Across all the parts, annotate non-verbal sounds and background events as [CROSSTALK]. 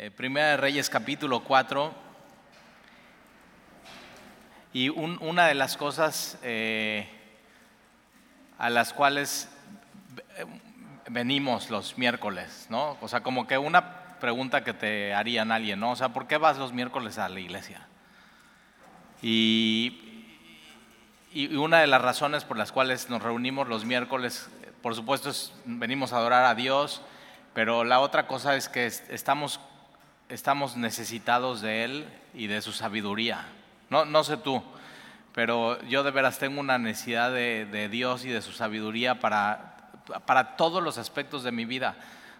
Eh, Primera de Reyes capítulo 4. Y un- una de las cosas eh, a las cuales eh, venimos los miércoles, ¿no? O sea, como que una pregunta que te harían alguien, ¿no? O sea, ¿por qué vas los miércoles a la iglesia? Y, y una de las razones por las cuales nos reunimos los miércoles, por supuesto, es venimos a adorar a Dios, pero la otra cosa es que es- estamos, estamos necesitados de Él y de su sabiduría. No, no sé tú, pero yo de veras tengo una necesidad de, de Dios y de su sabiduría para, para todos los aspectos de mi vida.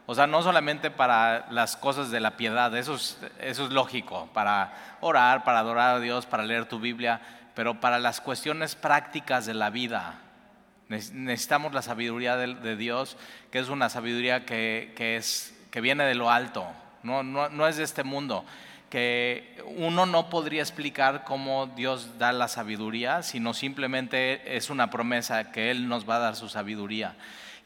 O sea, no solamente para las cosas de la piedad, eso es, eso es lógico, para orar, para adorar a Dios, para leer tu Biblia, pero para las cuestiones prácticas de la vida. Nec- Necesitamos la sabiduría de, de Dios, que es una sabiduría que, que es, que viene de lo alto, no, es de este mundo. Que uno no podría explicar cómo Dios da la sabiduría, sino simplemente es una promesa que Él nos va a dar su sabiduría.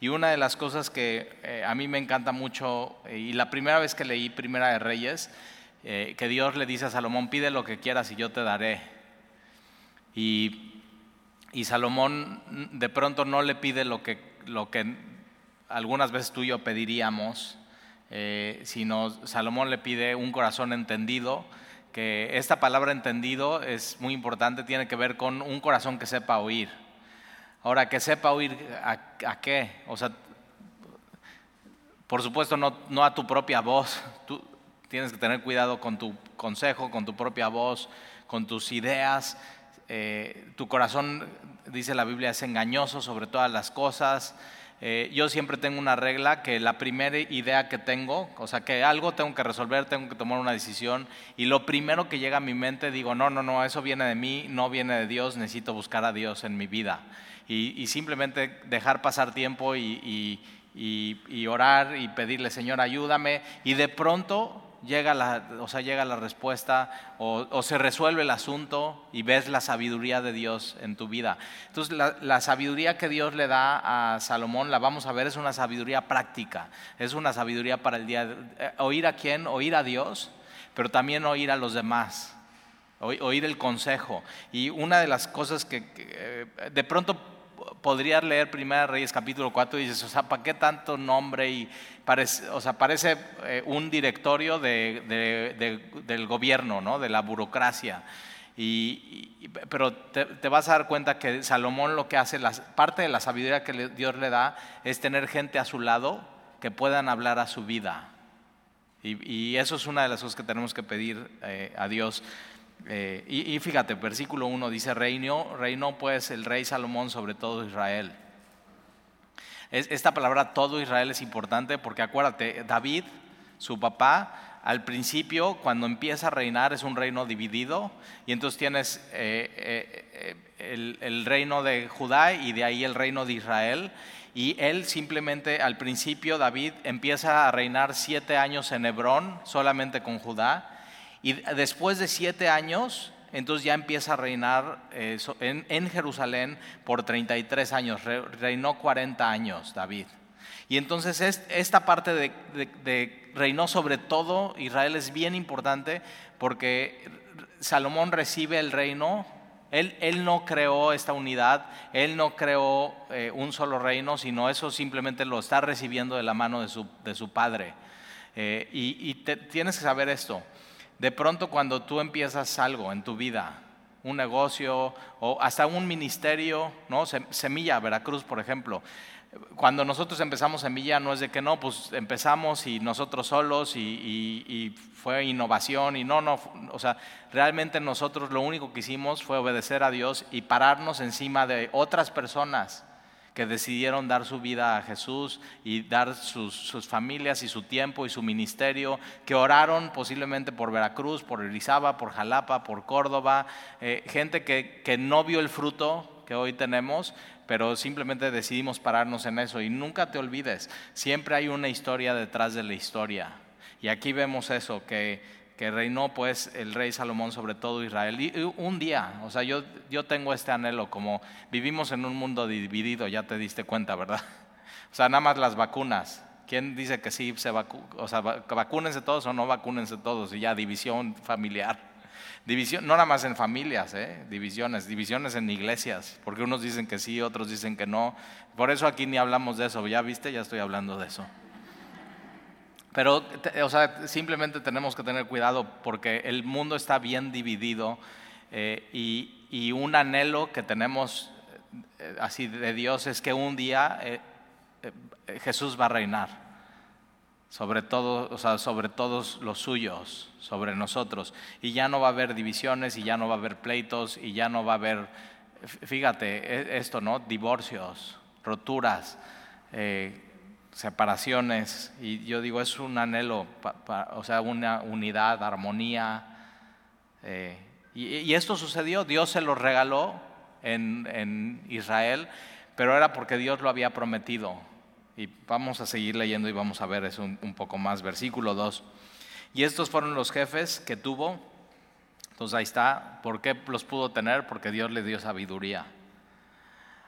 Y una de las cosas que eh, a mí me encanta mucho, eh, y la primera vez que leí Primera de Reyes, eh, que Dios le dice a Salomón, pide lo que quieras y yo te daré. Y, y Salomón de pronto no le pide lo que, lo que algunas veces tú y yo pediríamos, eh, sino Salomón le pide un corazón entendido, que esta palabra entendido es muy importante, tiene que ver con un corazón que sepa oír. Ahora, que sepa oír a, qué, o sea, por supuesto no, no a tu propia voz, tú tienes que tener cuidado con tu consejo, con tu propia voz, con tus ideas. Eh, tu corazón, dice la Biblia, es engañoso sobre todas las cosas. Eh, yo siempre tengo una regla que la primera idea que tengo, o sea, que algo tengo que resolver, tengo que tomar una decisión, y lo primero que llega a mi mente digo, no, no, no, eso viene de mí, no viene de Dios, necesito buscar a Dios en mi vida. Y, y simplemente dejar pasar tiempo y, y- y- y orar y pedirle, Señor, ayúdame, y de pronto llega la, o sea, llega la respuesta o, o se resuelve el asunto y ves la sabiduría de Dios en tu vida. Entonces, la, sabiduría que Dios le da a Salomón, la vamos a ver, es una sabiduría práctica, es una sabiduría para el día. eh, ¿Oír a quién? Oír a Dios, pero también oír a los demás, oí- oír el consejo. Y una de las cosas que, que, eh, de pronto podrías leer Primera Reyes capítulo 4 y dices, o sea, ¿para qué tanto nombre? Y parece, o sea, parece eh, un directorio de- de- de- del gobierno, ¿no? de la burocracia. Y, y- pero te, te vas a dar cuenta que Salomón lo que hace, las- parte de la sabiduría que Dios le da es tener gente a su lado que puedan hablar a su vida. Y, y eso es una de las cosas que tenemos que pedir eh, a Dios. Eh, y, y fíjate, versículo 1 dice, reinó, reinó pues el rey Salomón sobre todo Israel. Es- esta palabra todo Israel es importante porque acuérdate, David, su papá, al principio cuando empieza a reinar es un reino dividido y entonces tienes eh, eh, el, el reino de Judá y de ahí el reino de Israel. Y él simplemente al principio, David, empieza a reinar siete años en Hebrón, solamente con Judá. Y después de siete años, entonces ya empieza a reinar eh, en, Jerusalén por 33 años. Re- reinó 40 años David. Y entonces es- esta parte de, de- reinó sobre todo Israel es bien importante porque Salomón recibe el reino. Él, no creó esta unidad, él no creó eh, un solo reino, sino eso simplemente lo está recibiendo de la mano de su, de su padre. Eh, y y te- tienes que saber esto. De pronto cuando tú empiezas algo en tu vida, un negocio o hasta un ministerio, ¿no? Sem- Semilla Veracruz, por ejemplo. Cuando nosotros empezamos Semilla no es de que no, pues empezamos y nosotros solos y fue innovación y no, no, o sea, realmente nosotros lo único que hicimos fue obedecer a Dios y pararnos encima de otras personas que decidieron dar su vida a Jesús y dar sus, familias y su tiempo y su ministerio, que oraron posiblemente por Veracruz, por Erizaba, por Jalapa, por Córdoba, eh, gente que, que no vio el fruto que hoy tenemos, pero simplemente decidimos pararnos en eso. Y nunca te olvides, siempre hay una historia detrás de la historia. Y aquí vemos eso, que, que reinó pues el rey Salomón sobre todo Israel. Y un día, o sea, yo, yo tengo este anhelo, como vivimos en un mundo dividido, ya te diste cuenta, ¿verdad? [LAUGHS] O sea, nada más las vacunas. ¿Quién dice que sí se vacu o sea, vacúnense todos o no vacúnense todos? Y ya división familiar. División, no nada más en familias, ¿eh? divisiones, divisiones en iglesias, porque unos dicen que sí, otros dicen que no. Por eso aquí ni hablamos de eso, ya viste, ya estoy hablando de eso. Pero, o sea, simplemente tenemos que tener cuidado porque el mundo está bien dividido eh, y, y, un anhelo que tenemos eh, así de Dios es que un día eh, Jesús va a reinar sobre todo, o sea, sobre todos los suyos, sobre nosotros, y ya no va a haber divisiones y ya no va a haber pleitos y ya no va a haber, fíjate, e, esto, ¿no? Divorcios, roturas separaciones, y yo digo, es un anhelo, o sea, una unidad, armonía. Eh, y, esto sucedió, Dios se lo regaló en, Israel, pero era porque Dios lo había prometido. Y vamos a seguir leyendo y vamos a ver eso un, un poco más. Versículo 2. Y estos fueron los jefes que tuvo. Entonces ahí está. ¿Por qué los pudo tener? Porque Dios le dio sabiduría.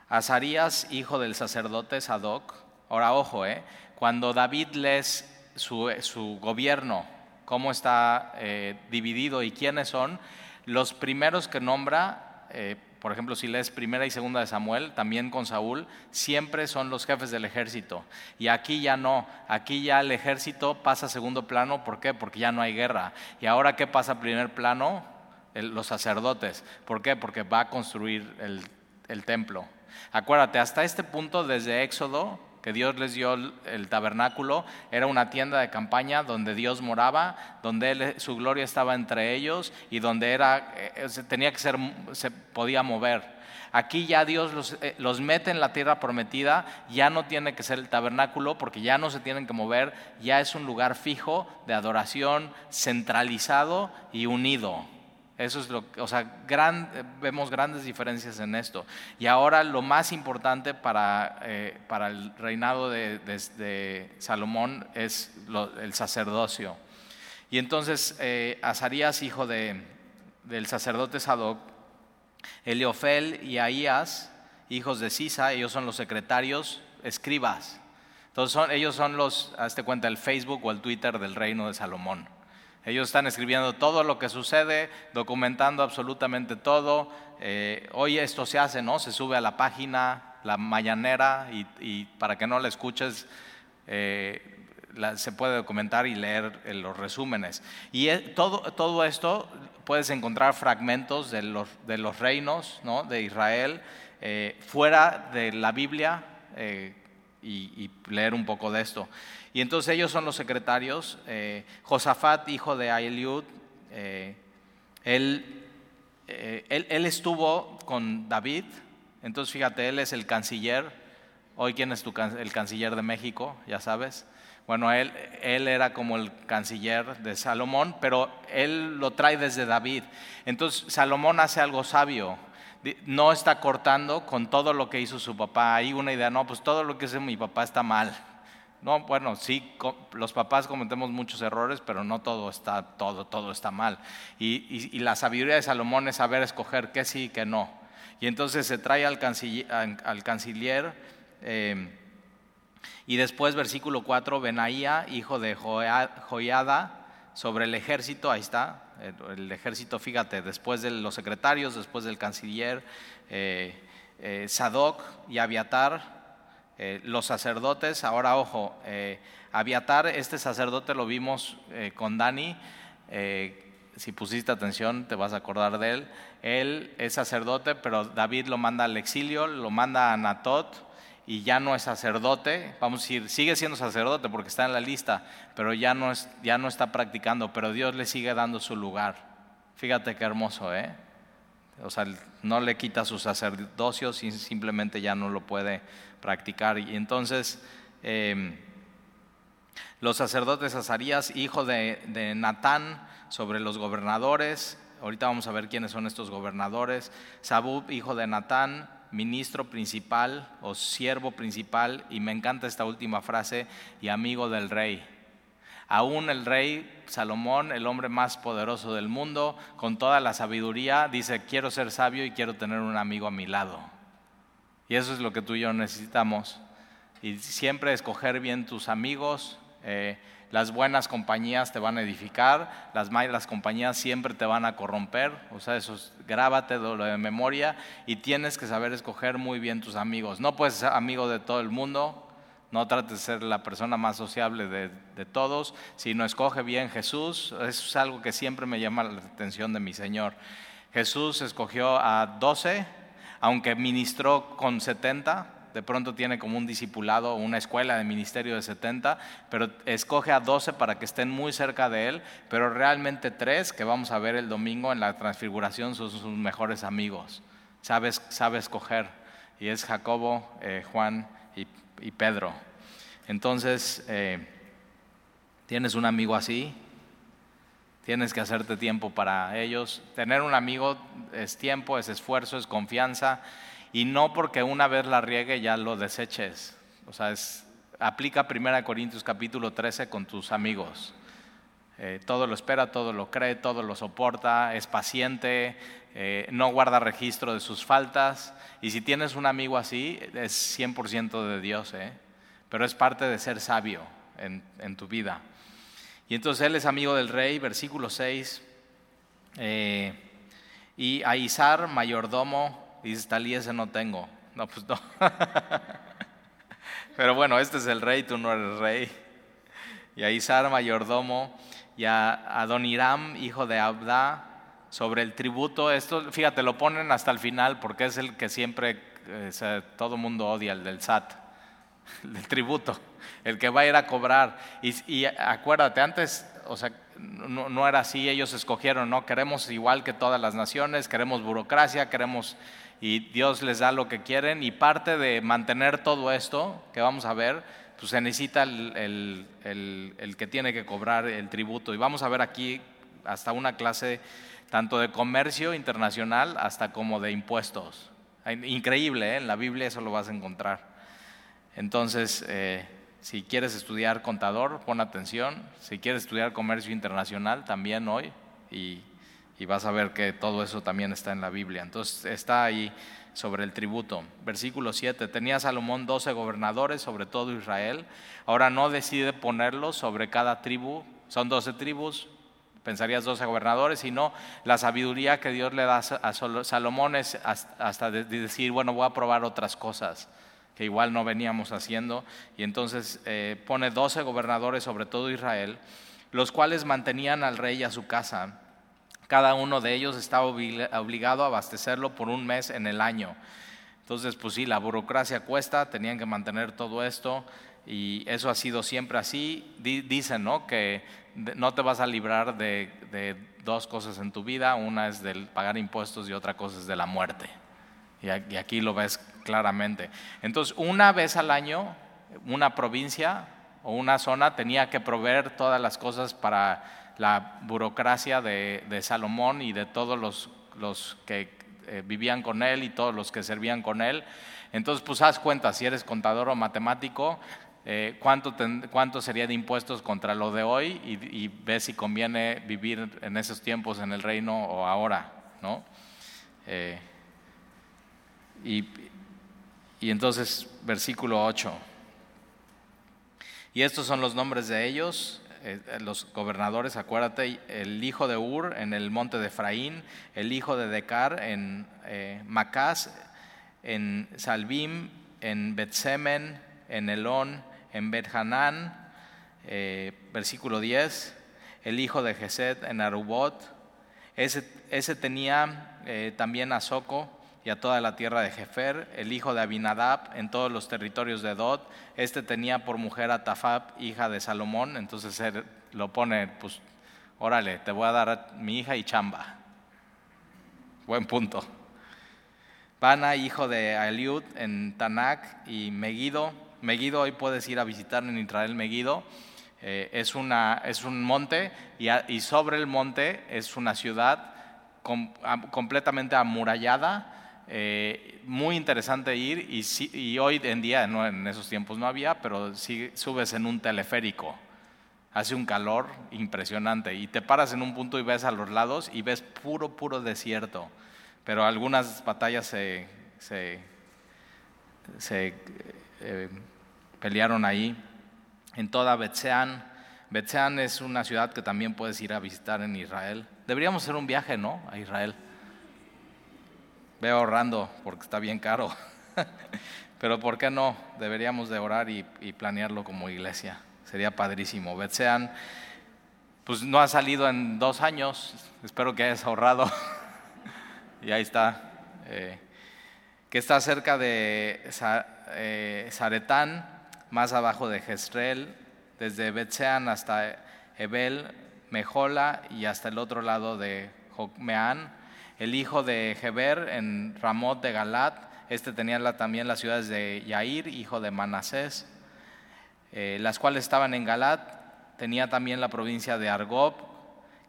Azarías, hijo del sacerdote Sadoc, Ahora, ojo, ¿eh? cuando David lees su, gobierno, cómo está eh, dividido y quiénes son, los primeros que nombra, eh, por ejemplo, si lees primera y segunda de Samuel, también con Saúl, siempre son los jefes del ejército. Y aquí ya no, aquí ya el ejército pasa a segundo plano, ¿por qué? Porque ya no hay guerra. ¿Y ahora qué pasa a primer plano? los sacerdotes. ¿Por qué? Porque va a construir el, el templo. Acuérdate, hasta este punto, desde Éxodo, que Dios les dio el tabernáculo, era una tienda de campaña donde Dios moraba, donde su gloria estaba entre ellos y donde era, eh, tenía que ser, se podía mover. Aquí ya Dios eh, los, mete en la tierra prometida, ya no tiene que ser el tabernáculo porque ya no se tienen que mover, ya es un lugar fijo de adoración, centralizado y unido. Eso es lo que, o sea, vemos grandes diferencias en esto. Y ahora lo más importante para, eh, para el reinado de, Salomón es el sacerdocio. Y entonces eh, Azarías, hijo de, del sacerdote Sadoc, Eliofel y Ahías, hijos de Sisa, ellos son los secretarios, escribas. Entonces son, ellos son los, hazte cuenta, el Facebook o el Twitter del reino de Salomón. Ellos están escribiendo todo lo que sucede, documentando absolutamente todo. Eh, hoy esto se hace, ¿no? Se sube a la página, la mañanera, y, para que no la escuches, eh, se puede documentar y leer eh, los resúmenes. Y todo, todo esto puedes encontrar fragmentos de los, de los reinos ¿no? de Israel fuera de la Biblia y, leer un poco de esto. Y entonces ellos son los secretarios. Eh, Josafat, hijo de Aeliud, eh, él, eh, él, él, estuvo con David. Entonces fíjate, él es el canciller. Hoy, ¿quién es tu, el canciller de México? Ya sabes. Bueno, él, él era como el canciller de Salomón, pero él lo trae desde David. Entonces Salomón hace algo sabio no está cortando con todo lo que hizo su papá. Hay una idea, no, pues todo lo que hizo mi papá está mal. No, bueno, sí, los papás cometemos muchos errores, pero no todo está, todo, todo está mal. Y, la sabiduría de Salomón es saber escoger qué sí y qué no. Y entonces se trae al canciller, em, y después versículo 4, Benaía, hijo de Joiada, sobre el ejército, ahí está, el, ejército, fíjate, después de los secretarios, después del canciller, eh, eh, Sadoc y Abiatar, eh, los sacerdotes, ahora ojo, Abiatar, este sacerdote lo vimos con Dani, si pusiste atención te vas a acordar de él, él es sacerdote, pero David lo manda al exilio, lo manda a Natot, y ya no es sacerdote, vamos a decir, sigue siendo sacerdote porque está en la lista, pero ya no, es, ya no está practicando, pero Dios le sigue dando su lugar. Fíjate qué hermoso, ¿eh? O sea, no le quita su sacerdocio, simplemente ya no lo puede practicar. Y entonces, em, los sacerdotes Azarías, hijo de, de Natán, sobre los gobernadores, ahorita vamos a ver quiénes son estos gobernadores, Sabub, hijo de Natán, ministro principal o siervo principal, y me encanta esta última frase, y amigo del rey. Aún el rey Salomón, el hombre más poderoso del mundo, con toda la sabiduría, dice, quiero ser sabio y quiero tener un amigo a mi lado. Y eso es lo que tú y yo necesitamos. y siempre escoger bien tus amigos. Eh, las buenas compañías te van a edificar, las malas compañías siempre te van a corromper. O sea, eso es, grábate de memoria y tienes que saber escoger muy bien tus amigos. No puedes ser amigo de todo el mundo, no trates de ser la persona más sociable de, de, todos, sino escoge bien Jesús. Eso es algo que siempre me llama la atención de mi Señor. Jesús escogió a 12, aunque ministró con 70, de pronto tiene como un discipulado, una escuela de ministerio de 70, pero escoge a 12 para que estén muy cerca de él, pero realmente tres que vamos a ver el domingo en la transfiguración son sus mejores amigos. Sabes, sabe escoger, y es Jacobo, eh, Juan y, Pedro. Entonces, eh, tienes un amigo así, tienes que hacerte tiempo para ellos. Tener un amigo es tiempo, es esfuerzo, es confianza y no porque una vez la riegue ya lo deseches. O sea, es, aplica 1 Corintios capítulo 13 con tus amigos. Eh, todo lo espera, todo lo cree, todo lo soporta, es paciente, eh, no guarda registro de sus faltas. Y si tienes un amigo así, es 100% de Dios, ¿eh? pero es parte de ser sabio en, en, tu vida. Y entonces él es amigo del rey, versículo 6. y a mayordomo, y dices, tal ese no tengo. No, pues no. [LAUGHS] Pero bueno, este es el rey, tú no eres rey. Y a Isar, mayordomo, y a Adoniram, hijo de Abda, sobre el tributo. Esto, fíjate, lo ponen hasta el final porque es el que siempre eh, todo mundo odia, el del SAT, [LAUGHS] el del tributo, el que va a ir a cobrar. Y, y acuérdate, antes, o sea, no, no, era así, ellos escogieron, no, queremos igual que todas las naciones, queremos burocracia, queremos y Dios les da lo que quieren y parte de mantener todo esto que vamos a ver, pues se necesita el, que tiene que cobrar el tributo. Y vamos a ver aquí hasta una clase tanto de comercio internacional hasta como de impuestos. Increíble, ¿eh? en la Biblia eso lo vas a encontrar. Entonces, eh, si quieres estudiar contador, pon atención. Si quieres estudiar comercio internacional, también hoy. Y y vas a ver que todo eso también está en la Biblia. Entonces está ahí sobre el tributo. Versículo 7, tenía Salomón 12 gobernadores sobre todo Israel, ahora no decide ponerlos sobre cada tribu, son 12 tribus, pensarías 12 gobernadores, sino la sabiduría que Dios le da a Salomón es hasta decir, bueno, voy a probar otras cosas que igual no veníamos haciendo, y entonces eh, pone 12 gobernadores sobre todo Israel, los cuales mantenían al rey y a su casa cada uno de ellos estaba obligado a abastecerlo por un mes en el año. Entonces, pues sí, la burocracia cuesta, tenían que mantener todo esto y eso ha sido siempre así. Dicen, ¿no? Que no te vas a librar de, dos cosas en tu vida, una es del pagar impuestos y otra cosa es de la muerte. Y aquí lo ves claramente. Entonces, una vez al año, una provincia o una zona tenía que proveer todas las cosas para la burocracia de, Salomón y de todos los, que eh, vivían con él y todos los que servían con él. Entonces, pues haz cuenta, si eres contador o matemático, eh, cuánto, cuánto sería de impuestos contra lo de hoy y, ves si conviene vivir en esos tiempos en el reino o ahora, ¿no? Eh, y, y entonces, versículo 8. Y estos son los nombres de ellos, los gobernadores, acuérdate, el hijo de Ur en el monte de Efraín, el hijo de Decar en eh, Macás, en Salbim, en Betsemen, en Elón, en Bethanán, eh, versículo 10, el hijo de Geset en Arubot, ese, tenía también a Soco, y a toda la tierra de Jefer, el hijo de Abinadab, en todos los territorios de Dod. Este tenía por mujer a Tafab, hija de Salomón, entonces él lo pone, pues, órale, te voy a dar mi hija y chamba. Buen punto. Bana, hijo de Eliud, en Tanak y Megido. Megido, hoy puedes ir a visitar en Israel Megido. Eh, es, una, es un monte y, y, sobre el monte es una ciudad completamente amurallada eh, muy interesante ir y, hoy en día, no, en esos tiempos no había, pero si subes en un teleférico, hace un calor impresionante y te paras en un punto y ves a los lados y ves puro, puro desierto, pero algunas batallas se, se, eh, pelearon ahí, en toda Betseán. Betseán es una ciudad que también puedes ir a visitar en Israel. Deberíamos hacer un viaje, ¿no? A Israel. Veo ahorrando porque está bien caro. [LAUGHS] Pero ¿por qué no? Deberíamos de orar y, planearlo como iglesia. Sería padrísimo. Betseán, pues no ha salido en dos años. Espero que hayas ahorrado. [LAUGHS] y ahí está. Eh, que está cerca de eh, Zaretán, más abajo de Jezreel, desde Betseán hasta Ebel, Mejola y hasta el otro lado de Jocmeán, el hijo de Heber en Ramot de Galat, este tenía también las ciudades de Yair, hijo de Manasés, eh, las cuales estaban en Galat, tenía también la provincia de Argob,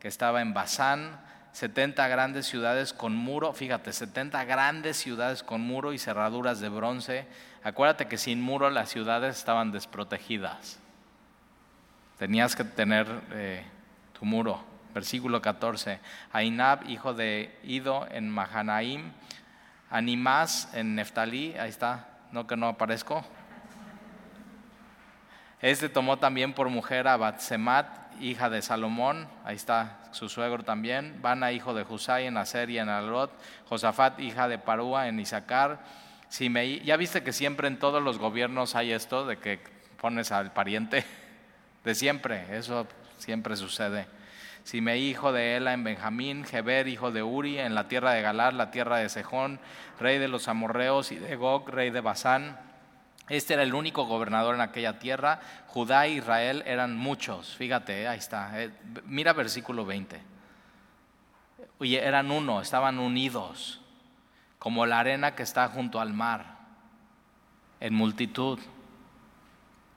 que estaba en Basán, 70 grandes ciudades con muro, fíjate, 70 grandes ciudades con muro y cerraduras de bronce. Acuérdate que sin muro las ciudades estaban desprotegidas. Tenías que tener eh, tu muro. Versículo 14. Ainab, hijo de Ido en Mahanaim. Animás en Neftalí. Ahí está. No que no aparezco. Este tomó también por mujer a Batsemat, hija de Salomón. Ahí está su suegro también. Bana, hijo de Husay en Aser y en Alrot. Josafat, hija de Parúa en Isaacar. Simeí. Ya viste que siempre en todos los gobiernos hay esto de que pones al pariente de siempre, eso siempre sucede. Me hijo de Ela en Benjamín, Geber, hijo de Uri, en la tierra de Galar, la tierra de Sejón, rey de los amorreos, y de Gog, rey de Basán. Este era el único gobernador en aquella tierra. Judá e Israel eran muchos. Fíjate, eh, ahí está. Eh, mira versículo 20. Oye, eran uno, estaban unidos, como la arena que está junto al mar, en multitud,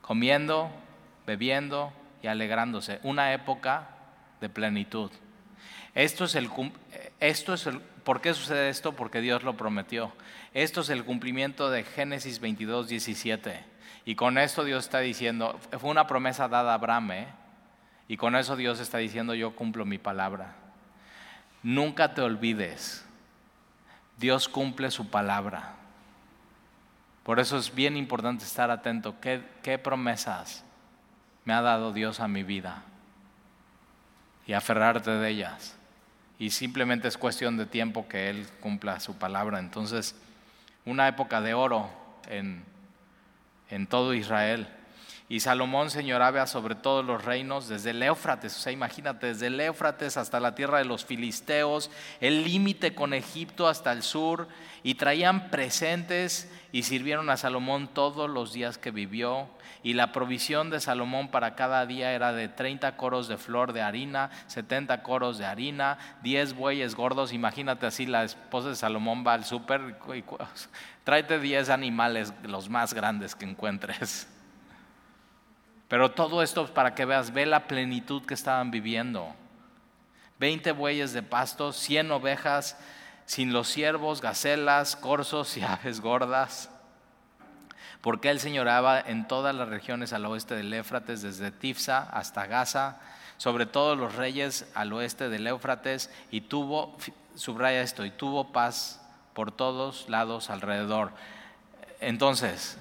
comiendo bebiendo y alegrándose. Una época de plenitud. Esto es el, esto es el, ¿Por qué sucede esto? Porque Dios lo prometió. Esto es el cumplimiento de Génesis 22, 17. Y con esto Dios está diciendo, fue una promesa dada a Abraham, ¿eh? y con eso Dios está diciendo, yo cumplo mi palabra. Nunca te olvides, Dios cumple su palabra. Por eso es bien importante estar atento. ¿Qué, qué promesas? me ha dado Dios a mi vida y aferrarte de ellas. Y simplemente es cuestión de tiempo que Él cumpla su palabra. Entonces, una época de oro en, en todo Israel. Y Salomón señoraba sobre todos los reinos, desde el Éufrates, o sea, imagínate, desde el Éufrates hasta la tierra de los filisteos, el límite con Egipto hasta el sur, y traían presentes y sirvieron a Salomón todos los días que vivió. Y la provisión de Salomón para cada día era de 30 coros de flor de harina, 70 coros de harina, 10 bueyes gordos. Imagínate así, la esposa de Salomón va al súper [LAUGHS] tráete 10 animales, los más grandes que encuentres. Pero todo esto es para que veas, ve la plenitud que estaban viviendo. 20 bueyes de pasto, 100 ovejas, sin los ciervos, gacelas, corzos y [LAUGHS] aves gordas. Porque él señoraba en todas las regiones al oeste del Éufrates, desde Tifsa hasta Gaza, sobre todos los reyes al oeste del Éufrates, y tuvo, subraya esto, y tuvo paz por todos lados alrededor. Entonces,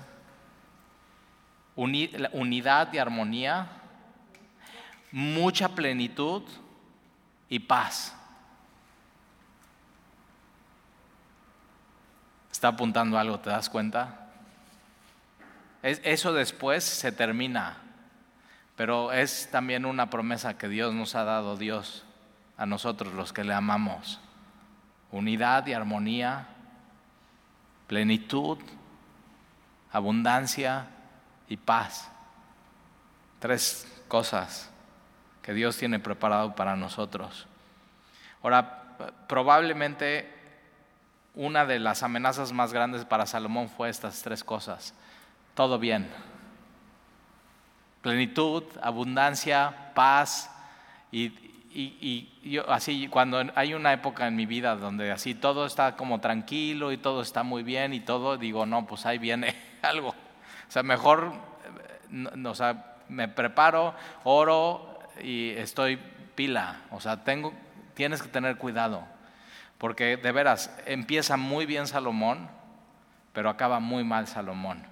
unidad y armonía, mucha plenitud y paz. Está apuntando algo, ¿te das cuenta? Eso después se termina, pero es también una promesa que Dios nos ha dado, Dios, a nosotros los que le amamos. Unidad y armonía, plenitud, abundancia, y paz. Tres cosas que Dios tiene preparado para nosotros. Ahora, probablemente una de las amenazas más grandes para Salomón fue estas tres cosas. Todo bien. Plenitud, abundancia, paz. Y, yo así, cuando hay una época en mi vida donde así todo está como tranquilo y todo está muy bien y todo, digo, no, pues ahí viene [LAUGHS] algo. O sea, mejor, o sea, me preparo, oro y estoy pila. O sea, tengo, tienes que tener cuidado. Porque de veras, empieza muy bien Salomón, pero acaba muy mal Salomón.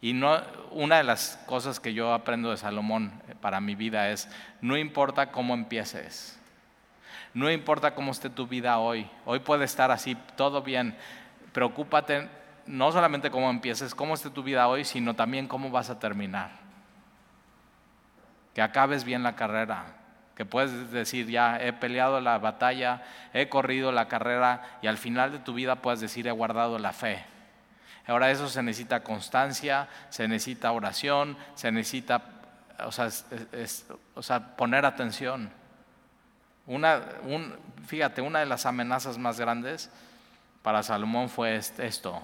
Y no, una de las cosas que yo aprendo de Salomón eh, para mi vida es, no importa cómo empieces, no importa cómo esté tu vida hoy, hoy puede estar así, todo bien, preocúpate no solamente cómo empieces, cómo esté tu vida hoy, sino también cómo vas a terminar. Que acabes bien la carrera, que puedes decir, ya he peleado la batalla, he corrido la carrera y al final de tu vida puedes decir, he guardado la fe. Ahora eso se necesita constancia, se necesita oración, se necesita, o sea, poner atención. Una, fíjate, una de las amenazas más grandes para Salomón fue esto.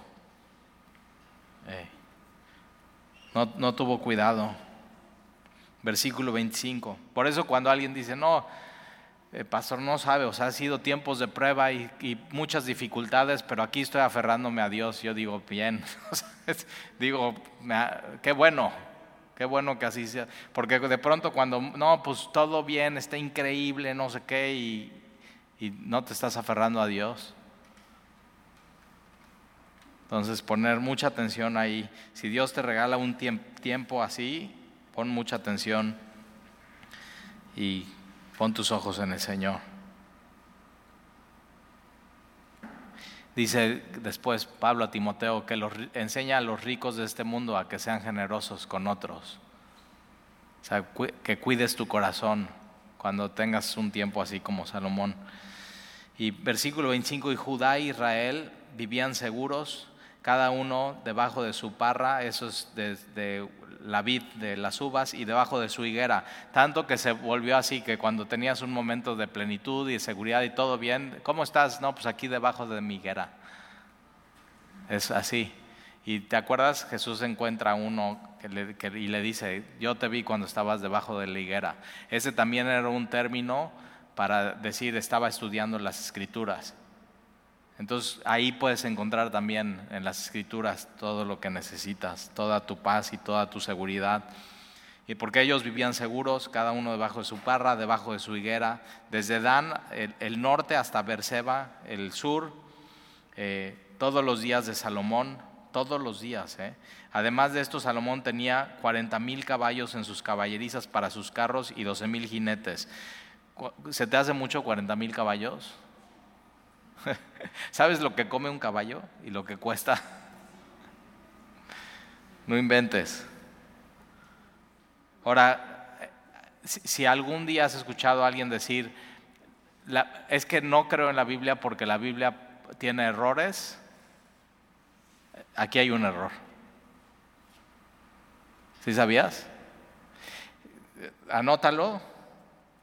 No, no tuvo cuidado. Versículo 25. Por eso cuando alguien dice, no, el pastor no sabe, o sea, ha sido tiempos de prueba y, muchas dificultades, pero aquí estoy aferrándome a Dios. Yo digo, bien, [LAUGHS] digo, qué bueno, qué bueno que así sea. Porque de pronto cuando, no, pues todo bien, está increíble, no sé qué, y, no te estás aferrando a Dios. Entonces, poner mucha atención ahí. Si Dios te regala un tiempo así, pon mucha atención y Pon tus ojos en el Señor. Dice después Pablo a Timoteo que enseña a los ricos de este mundo a que sean generosos con otros. O sea, que cuides tu corazón cuando tengas un tiempo así como Salomón. Y versículo 25, y Judá e Israel vivían seguros, cada uno debajo de su parra, eso es de la vid de las uvas y debajo de su higuera. Tanto que se volvió así que cuando tenías un momento de plenitud y de seguridad y todo bien, ¿cómo estás? No, pues aquí debajo de mi higuera. Es así. Y te acuerdas, Jesús encuentra a uno y le dice, yo te vi cuando estabas debajo de la higuera. Ese también era un término para decir, estaba estudiando las escrituras. Entonces ahí puedes encontrar también en las escrituras todo lo que necesitas, toda tu paz y toda tu seguridad. Y porque ellos vivían seguros, cada uno debajo de su parra, debajo de su higuera, desde Dan, el, norte, hasta Berseba, el sur, eh, todos los días de Salomón, todos los días. Eh. Además de esto, Salomón tenía 40 mil caballos en sus caballerizas para sus carros y 12 mil jinetes. ¿Se te hace mucho 40 mil caballos? [LAUGHS] ¿Sabes lo que come un caballo y lo que cuesta? No inventes. Ahora, si, algún día has escuchado a alguien decir, es que no creo en la Biblia porque la Biblia tiene errores, aquí hay un error. ¿Sí sabías? Anótalo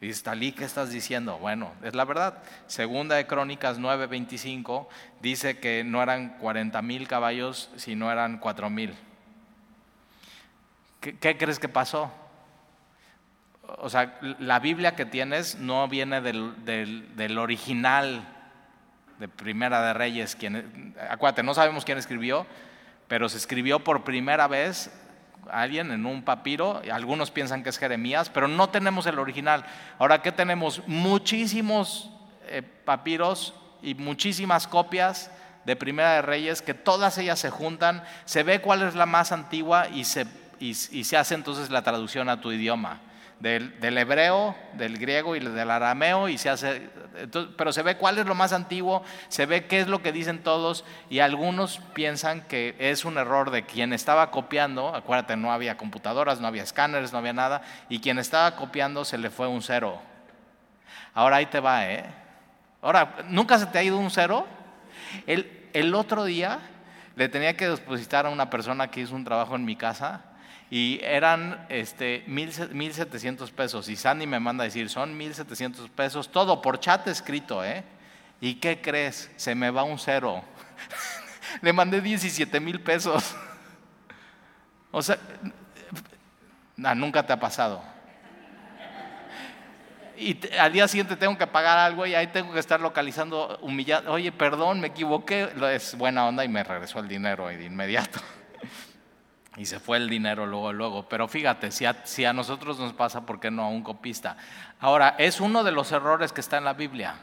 y dices, Talí, ¿qué estás diciendo? Bueno, es la verdad. Segunda de Crónicas 9:25 dice que no eran 40 mil caballos, sino eran 4 mil. ¿Qué, crees que pasó? O sea, la Biblia que tienes no viene del, original de Primera de Reyes. Quien, acuérdate, no sabemos quién escribió, pero se escribió por primera vez alguien en un papiro, algunos piensan que es Jeremías, pero no tenemos el original. Ahora, ¿qué tenemos? Muchísimos eh, papiros y muchísimas copias de Primera de Reyes, que todas ellas se juntan, se ve cuál es la más antigua y se, y se hace entonces la traducción a tu idioma del, hebreo, del griego y del arameo, y se hace, pero se ve cuál es lo más antiguo, se ve qué es lo que dicen todos, y algunos piensan que es un error de quien estaba copiando, acuérdate, no había computadoras, no había escáneres, no había nada, y quien estaba copiando se le fue un cero. Ahora ahí te va, ¿eh? Ahora, ¿nunca se te ha ido un cero? El, el otro día le tenía que depositar a una persona que hizo un trabajo en mi casa, y eran este, 1.700 pesos. Y Sandy me manda a decir, son 1.700 pesos, todo por chat escrito, ¿eh? ¿Y qué crees? Se me va un cero. [LAUGHS] Le mandé 17 mil pesos. [LAUGHS] o sea, nunca te ha pasado. Y al día siguiente tengo que pagar algo y ahí tengo que estar localizando, humillando. Oye, perdón, me equivoqué. Es buena onda y me regresó el dinero de inmediato. [LAUGHS] Y se fue el dinero luego, luego. Pero fíjate, si a, si a, nosotros nos pasa, ¿por qué no a un copista? Ahora, es uno de los errores que está en la Biblia.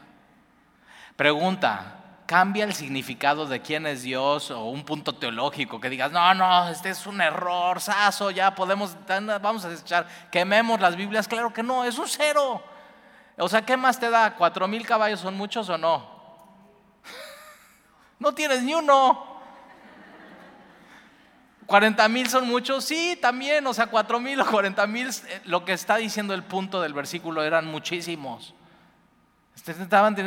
Pregunta, cambia el significado de quién es Dios o un punto teológico que digas, no, no, este es un error, saso, ya podemos, vamos a desechar, quememos las Biblias. Claro que no, es un cero. O sea, ¿qué más te da? ¿Cuatro mil caballos son muchos o no? [LAUGHS] No tienes ni uno. ¿40 mil son muchos? Sí, también, o sea, 4 mil o 40 mil, eh, lo que está diciendo el punto del versículo eran muchísimos.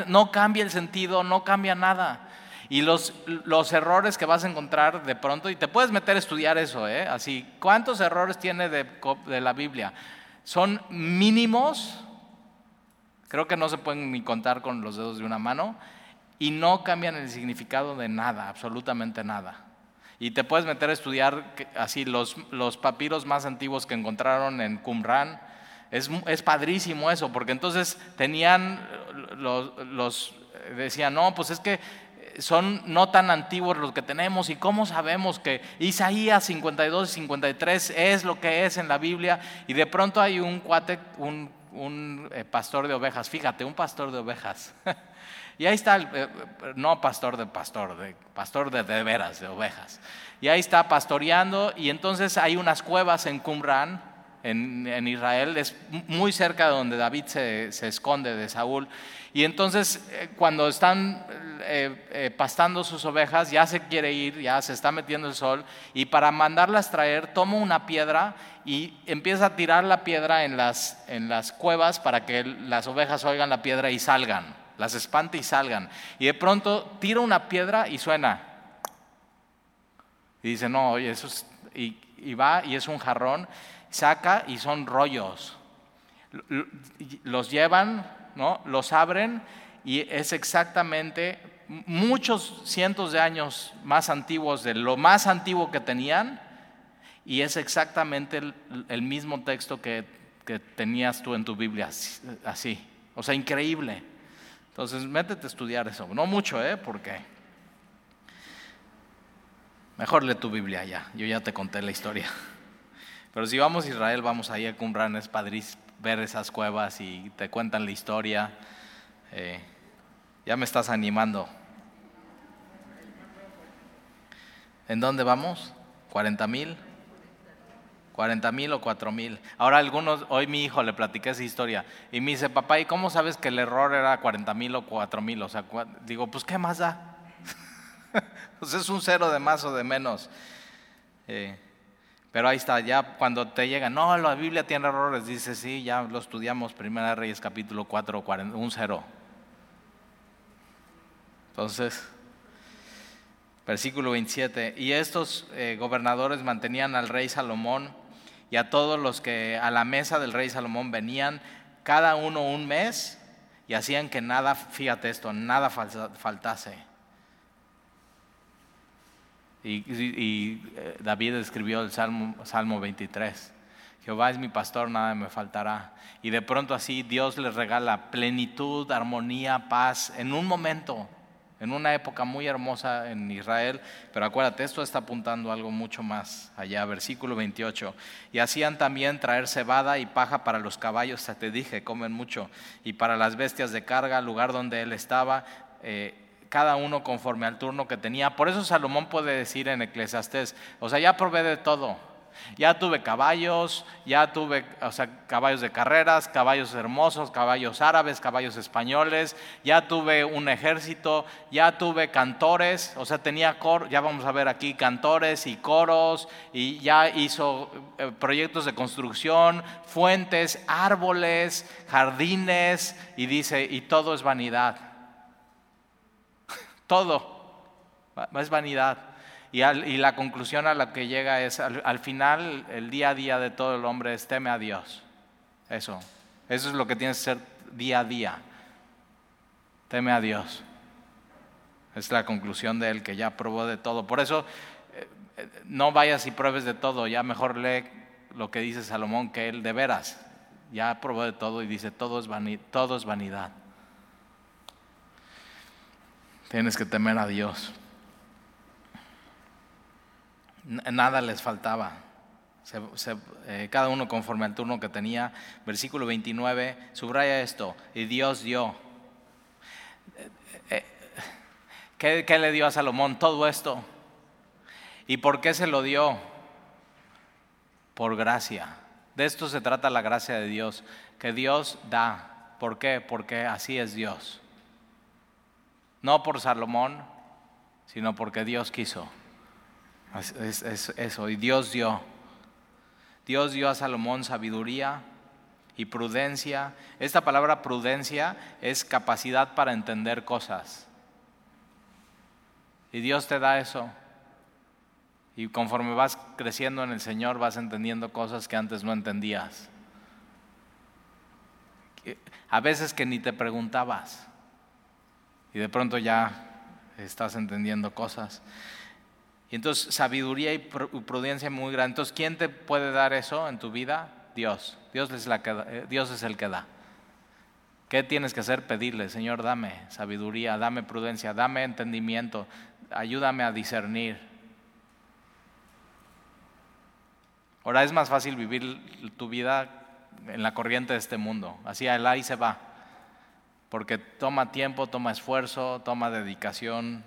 No cambia el sentido, no cambia nada. Y los, los errores que vas a encontrar de pronto, y te puedes meter a estudiar eso, ¿eh? Así, ¿cuántos errores tiene de, de la Biblia? Son mínimos, creo que no se pueden ni contar con los dedos de una mano, y no cambian el significado de nada, absolutamente nada. Y te puedes meter a estudiar así los, los papiros más antiguos que encontraron en Qumran. Es, es padrísimo eso, porque entonces tenían los, los, decían, no, pues es que son no tan antiguos los que tenemos y cómo sabemos que Isaías 52 y 53 es lo que es en la Biblia y de pronto hay un cuate, un, un eh, pastor de ovejas, fíjate, un pastor de ovejas [LAUGHS] Y ahí está, el, eh, no pastor de pastor, de pastor de, de veras, de ovejas. Y ahí está pastoreando y entonces hay unas cuevas en Qumran, en, Israel, es muy cerca de donde David se, se esconde de Saúl. Y entonces eh, cuando están eh, pastando sus ovejas, ya se quiere ir, ya se está metiendo el sol, y para mandarlas traer, toma una piedra y empieza a tirar la piedra en las, en las cuevas para que las ovejas oigan la piedra y salgan las espante y salgan. Y de pronto tira una piedra y suena. Y dice, no, oye, eso es, y, va y es un jarrón, saca y son rollos. Los llevan, ¿no? Los abren y es exactamente muchos cientos de años más antiguos de lo más antiguo que tenían y es exactamente el, mismo texto que, que, tenías tú en tu Biblia, así. O sea, increíble. Entonces, métete a estudiar eso. No mucho, ¿eh? Porque mejor lee tu Biblia ya. Yo ya te conté la historia. Pero si vamos a Israel, vamos ahí a Qumran, es padris ver esas cuevas y te cuentan la historia. Eh, ya me estás animando. ¿En dónde vamos? ¿40 mil? 40 mil o 4 mil. Ahora algunos, hoy mi hijo le platiqué esa historia y me dice, papá, ¿y cómo sabes que el error era 40 mil o 4 mil? O sea, digo, pues ¿qué más da? [LAUGHS] pues es un cero de más o de menos. Eh, pero ahí está, ya cuando te llega, no, la Biblia tiene errores, dice, sí, ya lo estudiamos, Primera Reyes capítulo 4, un cero. Entonces, versículo 27, y estos eh, gobernadores mantenían al rey Salomón y a todos los que a la mesa del rey Salomón venían, cada uno un mes, y hacían que nada, fíjate esto, nada faltase. Y, eh, David escribió el Salmo, Salmo 23. Jehová es mi pastor, nada me faltará. Y de pronto así Dios les regala plenitud, armonía, paz en un momento en una época muy hermosa en Israel, pero acuérdate, esto está apuntando algo mucho más allá, versículo 28. Y hacían también traer cebada y paja para los caballos, ya te dije, comen mucho, y para las bestias de carga, lugar donde él estaba, eh, cada uno conforme al turno que tenía. Por eso Salomón puede decir en Eclesiastés, o sea, ya probé de todo, ya tuve caballos, ya tuve o sea, caballos de carreras, caballos hermosos, caballos árabes, caballos españoles, ya tuve un ejército, ya tuve cantores, o sea, tenía cor, ya vamos a ver aquí cantores y coros, y ya hizo eh, proyectos de construcción, fuentes, árboles, jardines, y dice, y todo es vanidad. [LAUGHS] todo es vanidad. Y, la conclusión a la que llega es, al, final, el día a día de todo el hombre es teme a Dios. Eso. Eso es lo que tienes que ser día a día. Teme a Dios. Es la conclusión de él que ya probó de todo. Por eso, eh, eh, no vayas y pruebes de todo. Ya mejor lee lo que dice Salomón, que él de veras ya probó de todo y dice, todo es, todo es vanidad. Tienes que temer a Dios nada les faltaba. Eh, cada uno conforme al turno que tenía. Versículo 29, subraya esto, y Dios dio. Eh, eh, ¿Qué, ¿Qué le dio a Salomón? Todo esto. ¿Y por qué se lo dio? Por gracia. De esto se trata la gracia de Dios, que Dios da. ¿Por qué? Porque así es Dios. No por Salomón, sino porque Dios quiso. Es, eso, y Dios dio. Dios dio a Salomón sabiduría y prudencia. Esta palabra prudencia es capacidad para entender cosas. Y Dios te da eso. Y conforme vas creciendo en el Señor vas entendiendo cosas que antes no entendías. A veces que ni te preguntabas. Y de pronto ya estás entendiendo cosas. Y entonces sabiduría y prudencia muy grande. Entonces, ¿quién te puede dar eso en tu vida? Dios. Eh, Dios es el que da. ¿Qué tienes que hacer? Pedirle, Señor, dame sabiduría, dame prudencia, dame entendimiento, ayúdame a discernir. Ahora es más fácil vivir tu vida en la corriente de este mundo, así ahí se va, porque toma tiempo, toma esfuerzo, toma dedicación.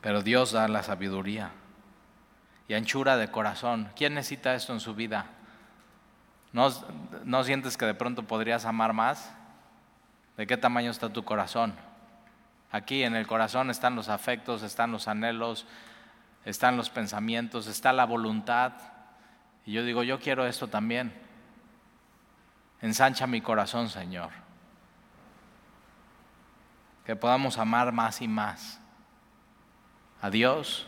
Pero Dios da la sabiduría y anchura de corazón. ¿Quién necesita esto en su vida? ¿No, ¿No, sientes que de pronto podrías amar más? ¿De qué tamaño está tu corazón? Aquí en el corazón están los afectos, están los anhelos, están los pensamientos, está la voluntad. Y yo digo, yo quiero esto también. Ensancha mi corazón, Señor. Que podamos amar más y más a Dios.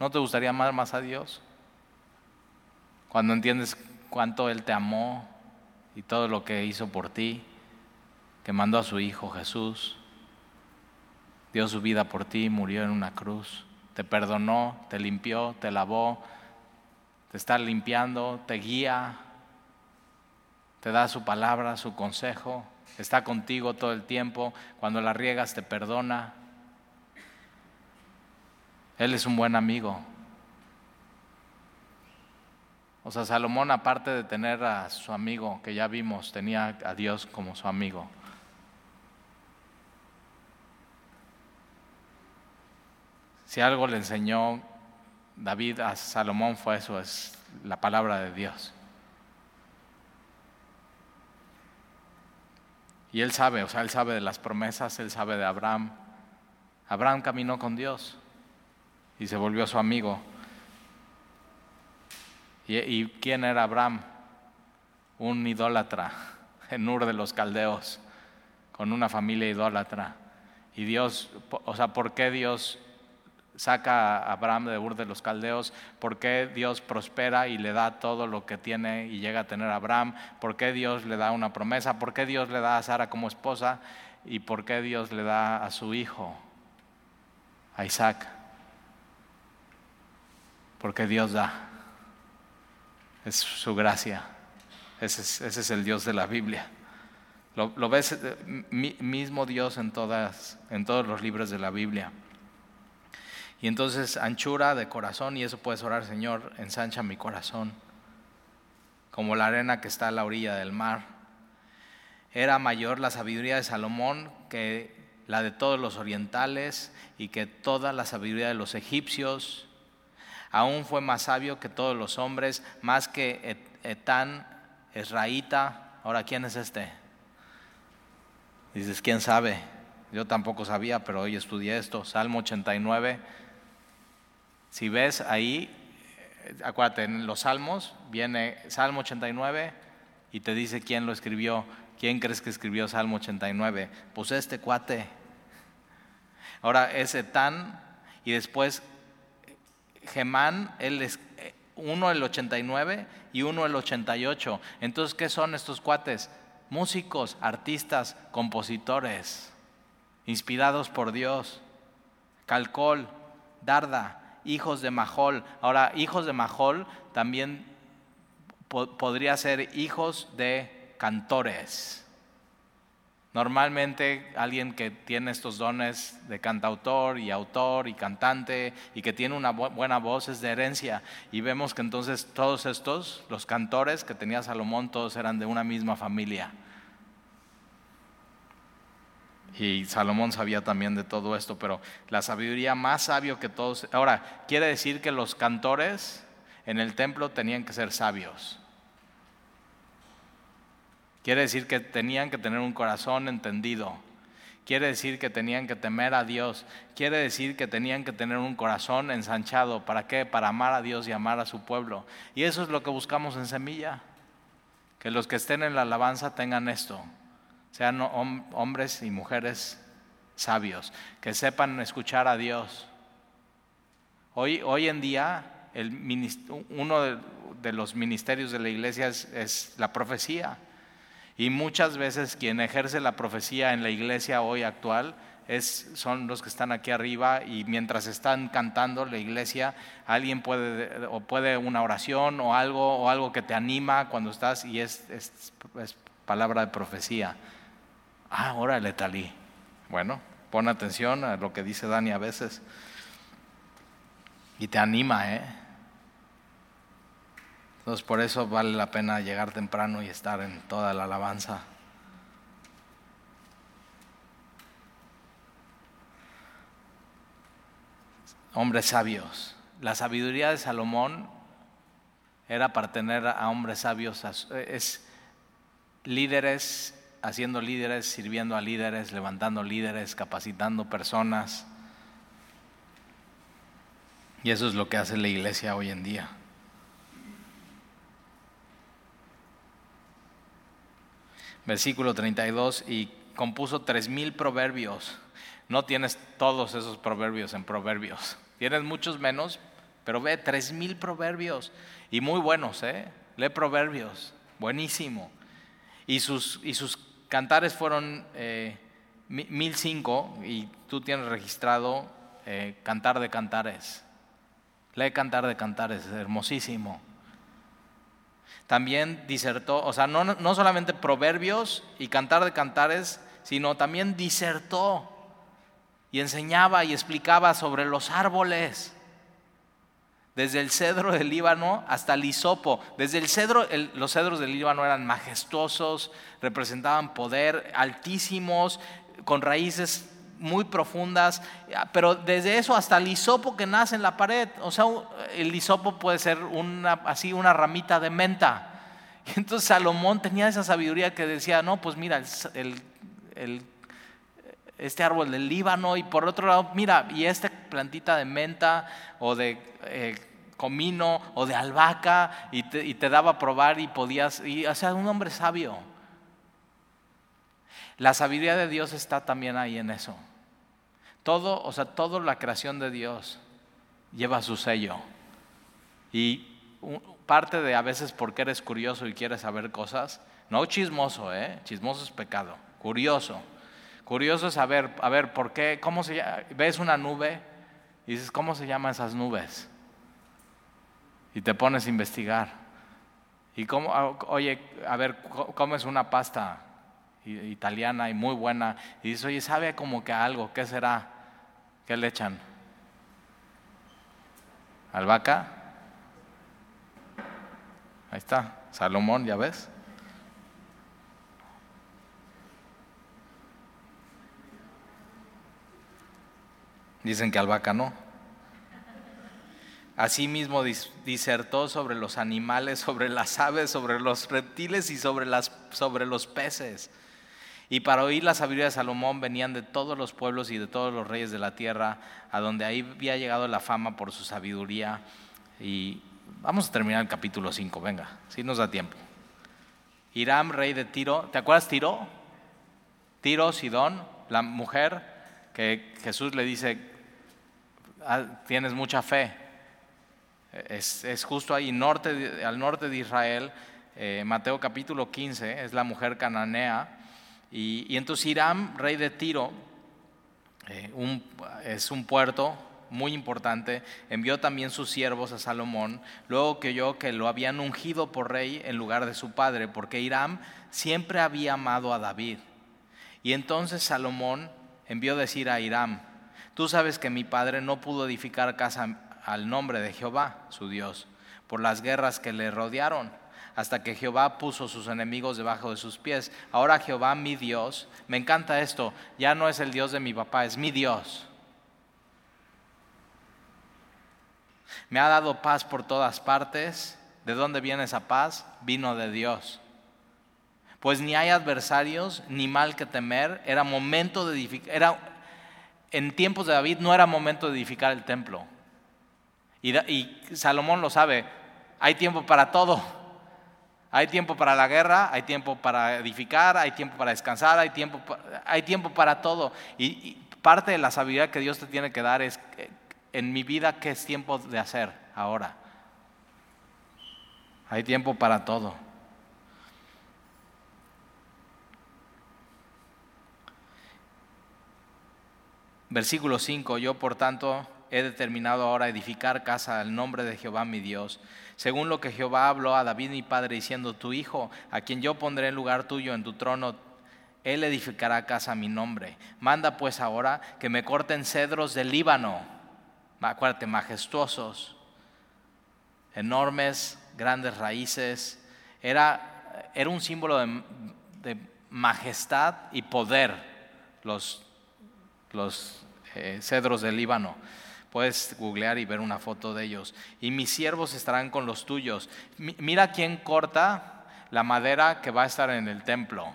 ¿No te gustaría amar más a Dios? Cuando entiendes cuánto Él te amó y todo lo que hizo por ti, que mandó a su Hijo Jesús, dio su vida por ti, murió en una cruz, te perdonó, te limpió, te lavó, te está limpiando, te guía, te da su palabra, su consejo, está contigo todo el tiempo, cuando la riegas te perdona, él es un buen amigo. O sea, Salomón, aparte de tener a su amigo, que ya vimos, tenía a Dios como su amigo. Si algo le enseñó David a Salomón fue eso, es la palabra de Dios. Y él sabe, o sea, él sabe de las promesas, él sabe de Abraham. Abraham caminó con Dios y se volvió su amigo. ¿Y, quién era Abraham? Un idólatra [LAUGHS] en Ur de los Caldeos, con una familia idólatra. Y Dios, o sea, ¿por qué Dios saca a Abraham de Ur de los Caldeos? ¿Por qué Dios prospera y le da todo lo que tiene y llega a tener a Abraham? ¿Por qué Dios le da una promesa? ¿Por qué Dios le da a Sara como esposa? ¿Y por qué Dios le da a su hijo, a Isaac? Porque Dios da. Es su gracia. Ese es, el Dios de la Biblia. Lo, ves eh, mismo Dios en, todas, en todos los libros de la Biblia. Y entonces anchura de corazón, y eso puedes orar, Señor, ensancha mi corazón, como la arena que está a la orilla del mar. Era mayor la sabiduría de Salomón que la de todos los orientales y que toda la sabiduría de los egipcios aún fue más sabio que todos los hombres, más que Etán, Esraíta. Ahora, ¿quién es este? Dices, ¿quién sabe? Yo tampoco sabía, pero hoy estudié esto. Salmo 89. Si ves ahí, eh, acuérdate, en los salmos viene Salmo 89 y te dice quién lo escribió. ¿Quién crees que escribió Salmo 89? Pues este cuate. Ahora es Etán y después Gemán, él es eh, uno el 89 y uno el 88. Entonces, ¿qué son estos cuates? Músicos, artistas, compositores, inspirados por Dios. Calcol, Darda, hijos de Mahol. Ahora, hijos de Mahol también podría ser hijos de cantores. Normalmente alguien que tiene estos dones de cantautor y autor y cantante y que tiene una buena voz es de herencia. Y vemos que entonces todos estos, los cantores que tenía Salomón, todos eran de una misma familia. Y Salomón sabía también de todo esto, pero la sabiduría más sabio que todos. Ahora, quiere decir que los cantores en el templo tenían que ser sabios. Quiere decir que tenían que tener un corazón entendido. Quiere decir que tenían que temer a Dios. Quiere decir que tenían que tener un corazón ensanchado. ¿Para qué? Para amar a Dios y amar a su pueblo. Y eso es lo que buscamos en Semilla. Que los que estén en la alabanza tengan esto sean hombres y mujeres sabios, que sepan escuchar a Dios. Hoy, hoy en día, el, uno de, los ministerios de la iglesia es, la profecía. Y muchas veces quien ejerce la profecía en la iglesia hoy actual es, son los que están aquí arriba y mientras están cantando la iglesia, alguien puede, o puede una oración o algo, o algo que te anima cuando estás y es, es palabra de profecía. Ah, órale, Talí. Bueno, pon atención a lo que dice Dani a veces. Y te anima, ¿eh? Entonces por eso vale la pena llegar temprano y estar en toda la alabanza. Hombres sabios. La sabiduría de Salomón era para tener a hombres sabios, es líderes haciendo líderes, sirviendo a líderes, levantando líderes, capacitando personas. Y eso es lo que hace la iglesia hoy en día. Versículo 32, y compuso tres mil proverbios. No tienes todos esos proverbios en proverbios. Tienes muchos menos, pero ve, tres mil proverbios. Y muy buenos, ¿eh? Lee proverbios. Buenísimo. Y sus, y sus Cantares fueron eh, mil cinco y tú tienes registrado eh, Cantar de Cantares. Lee Cantar de Cantares, es hermosísimo. También disertó, o sea, no, no solamente proverbios y Cantar de Cantares, sino también disertó y enseñaba y explicaba sobre los árboles desde el cedro del Líbano hasta el hisopo. Desde el cedro, los cedros del Líbano eran majestuosos, representaban poder, altísimos, con raíces muy profundas, pero desde eso hasta el hisopo que nace en la pared, o sea, el hisopo puede ser una, así una ramita de menta. Y [LAUGHS] entonces Salomón tenía esa sabiduría que decía, no, pues mira, este árbol del Líbano y por otro lado, mira, y esta plantita de menta o de eh, comino o de albahaca y te, daba a probar y podías, y, o sea, un hombre sabio. La sabiduría de Dios está también ahí en eso. Todo, o sea, toda la creación de Dios lleva su sello. Y parte de a veces porque eres curioso y quieres saber cosas, no chismoso, ¿eh? Chismoso es pecado. Curioso. Curioso es saber, a ver, ¿por qué? ¿Cómo se llama? ¿Ves una nube? Y dices, ¿cómo se llaman esas nubes? Y te pones a investigar. Y cómo, ah, oye, a ver, comes una pasta italiana y muy buena. Y dices, oye, sabe como que algo, ¿qué será? ¿Qué le echan? ¿Albahaca? Ahí está, Salomón, ¿ya ves? Dicen que albahaca no. Asimismo disertó sobre los animales, sobre las aves, sobre los reptiles y sobre, las, sobre los peces. Y para oír la sabiduría de Salomón venían de todos los pueblos y de todos los reyes de la tierra, a donde ahí había llegado la fama por su sabiduría. Y vamos a terminar el capítulo 5, venga, si nos da tiempo. Hiram, rey de Tiro, ¿te acuerdas Tiro? Tiro, Sidón, la mujer que Jesús le dice, ah, tienes mucha fe, es, justo ahí norte, al norte de Israel, eh, Mateo capítulo 15, es la mujer cananea. Y, entonces Hiram, rey de Tiro, eh, es un puerto muy importante, envió también sus siervos a Salomón, luego que oyó que lo habían ungido por rey en lugar de su padre, porque Hiram siempre había amado a David. Y entonces Salomón envió decir a Hiram, tú sabes que mi padre no pudo edificar casa al nombre de Jehová, su Dios, por las guerras que le rodearon. Hasta que Jehová puso sus enemigos debajo de sus pies. Ahora Jehová, mi Dios, me encanta esto, ya no es el Dios de mi papá, es mi Dios. Me ha dado paz por todas partes. ¿De dónde viene esa paz? Vino de Dios. Pues ni hay adversarios, ni mal que temer. Era momento de edificar. Era, en tiempos de David no era momento de edificar el templo. Y, y Salomón lo sabe. Hay tiempo para todo. Hay tiempo para la guerra, hay tiempo para edificar, hay tiempo para descansar, hay tiempo, hay tiempo para todo. y parte de la sabiduría que Dios te tiene que dar es en mi vida qué es tiempo de hacer ahora. Hay tiempo para todo. Versículo 5, yo por tanto he determinado ahora edificar casa al nombre de Jehová mi Dios, según lo que Jehová habló a David mi padre, diciendo, tu hijo, a quien yo pondré en lugar tuyo en tu trono, él edificará casa a mi nombre. Manda pues ahora que me corten cedros del Líbano acuérdate, majestuosos, enormes, grandes raíces. Era, era un símbolo de, majestad y poder los, los eh, cedros del Líbano. Puedes googlear y ver una foto de ellos. Y mis siervos estarán con los tuyos. mira quién corta la madera que va a estar en el templo.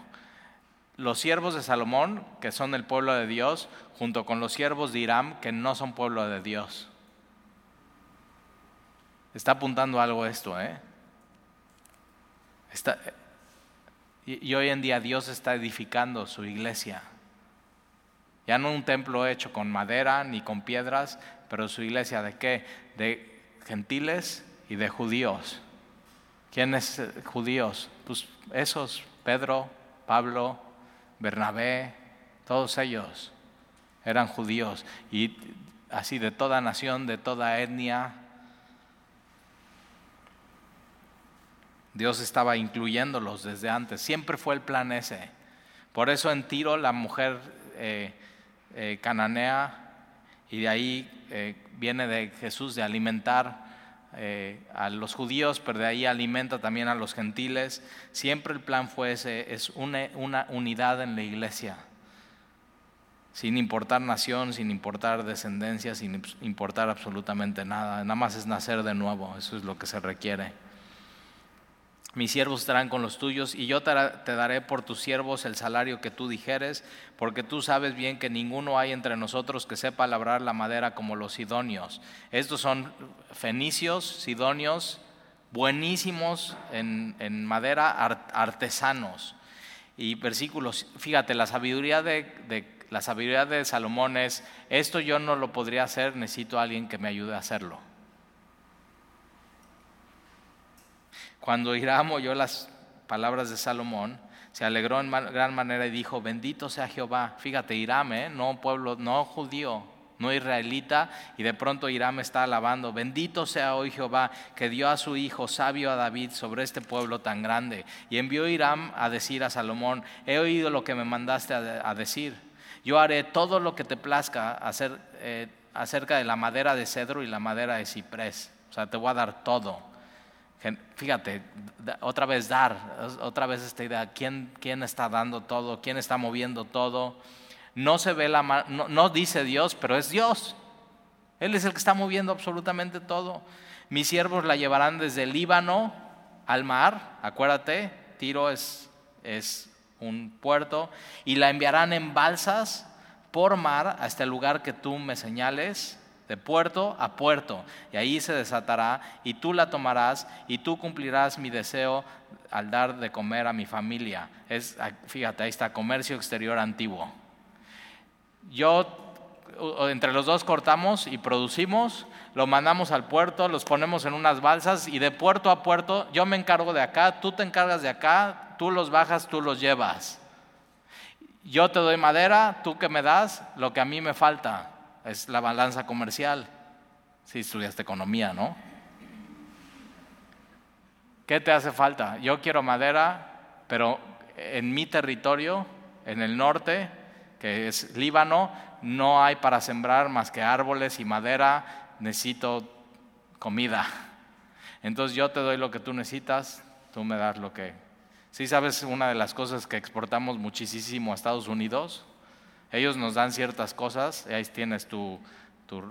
Los siervos de Salomón, que son el pueblo de Dios, junto con los siervos de Irán, que no son pueblo de Dios. Está apuntando algo esto, ¿eh? y, hoy en día Dios está edificando su iglesia. Ya no un templo hecho con madera ni con piedras, pero su iglesia de qué? De gentiles y de judíos. ¿Quiénes eh, judíos? Pues esos, Pedro, Pablo, Bernabé, todos ellos eran judíos y así de toda nación, de toda etnia. Dios estaba incluyéndolos desde antes, siempre fue el plan ese. Por eso en Tiro la mujer eh, eh, cananea, y de ahí eh, viene de Jesús de alimentar a los judíos, pero de ahí alimenta también a los gentiles. Siempre el plan fue ese, es una, una unidad en la iglesia sin importar nación, sin importar descendencia, sin importar absolutamente nada. Nada más es nacer de nuevo, eso es lo que se requiere. Mis siervos estarán con los tuyos y yo te daré por tus siervos el salario que tú dijeres, porque tú sabes bien que ninguno hay entre nosotros que sepa labrar la madera como los sidonios. Estos son fenicios, sidonios, buenísimos en, madera, artesanos. Y versículos, fíjate, la sabiduría de la sabiduría de Salomón es, esto yo no lo podría hacer, necesito a alguien que me ayude a hacerlo. Cuando Hiram oyó las palabras de Salomón, se alegró en gran manera y dijo, bendito sea Jehová. Fíjate, Hiram, ¿eh? no pueblo, no judío, no israelita, y de pronto Hiram está alabando, bendito sea hoy Jehová, que dio a su hijo sabio a David sobre este pueblo tan grande. Y envió Hiram a decir a Salomón, he oído lo que me mandaste a decir yo haré todo lo que te plazca hacer, eh, acerca de la madera de cedro y la madera de ciprés. O sea, te voy a dar todo. Fíjate, otra vez dar, otra vez esta idea, ¿quién, quién está dando todo? ¿Quién está moviendo todo? No se ve la no, no dice Dios, pero es Dios. Él es el que está moviendo absolutamente todo. Mis siervos la llevarán desde el Líbano al mar, acuérdate, Tiro es, es un puerto, y la enviarán en balsas por mar hasta el lugar que tú me señales, de puerto a puerto, y ahí se desatará, y tú la tomarás, y tú cumplirás mi deseo al dar de comer a mi familia. Es, fíjate, ahí está, comercio exterior antiguo. Yo entre los dos cortamos y producimos, lo mandamos al puerto, los ponemos en unas balsas y de puerto a puerto yo me encargo de acá, tú te encargas de acá, tú los bajas, tú los llevas. Yo te doy madera, tú que me das lo que a mí me falta. Es la balanza comercial. Si estudiaste economía, ¿no? ¿Qué te hace falta? Yo quiero madera, pero en mi territorio, en el norte, que es Líbano, no hay para sembrar más que árboles y madera, necesito comida. Entonces yo te doy lo que tú necesitas, tú me das lo que... ¿Sí sabes una de las cosas que exportamos muchísimo a Estados Unidos? Ellos nos dan ciertas cosas, ahí tienes tu,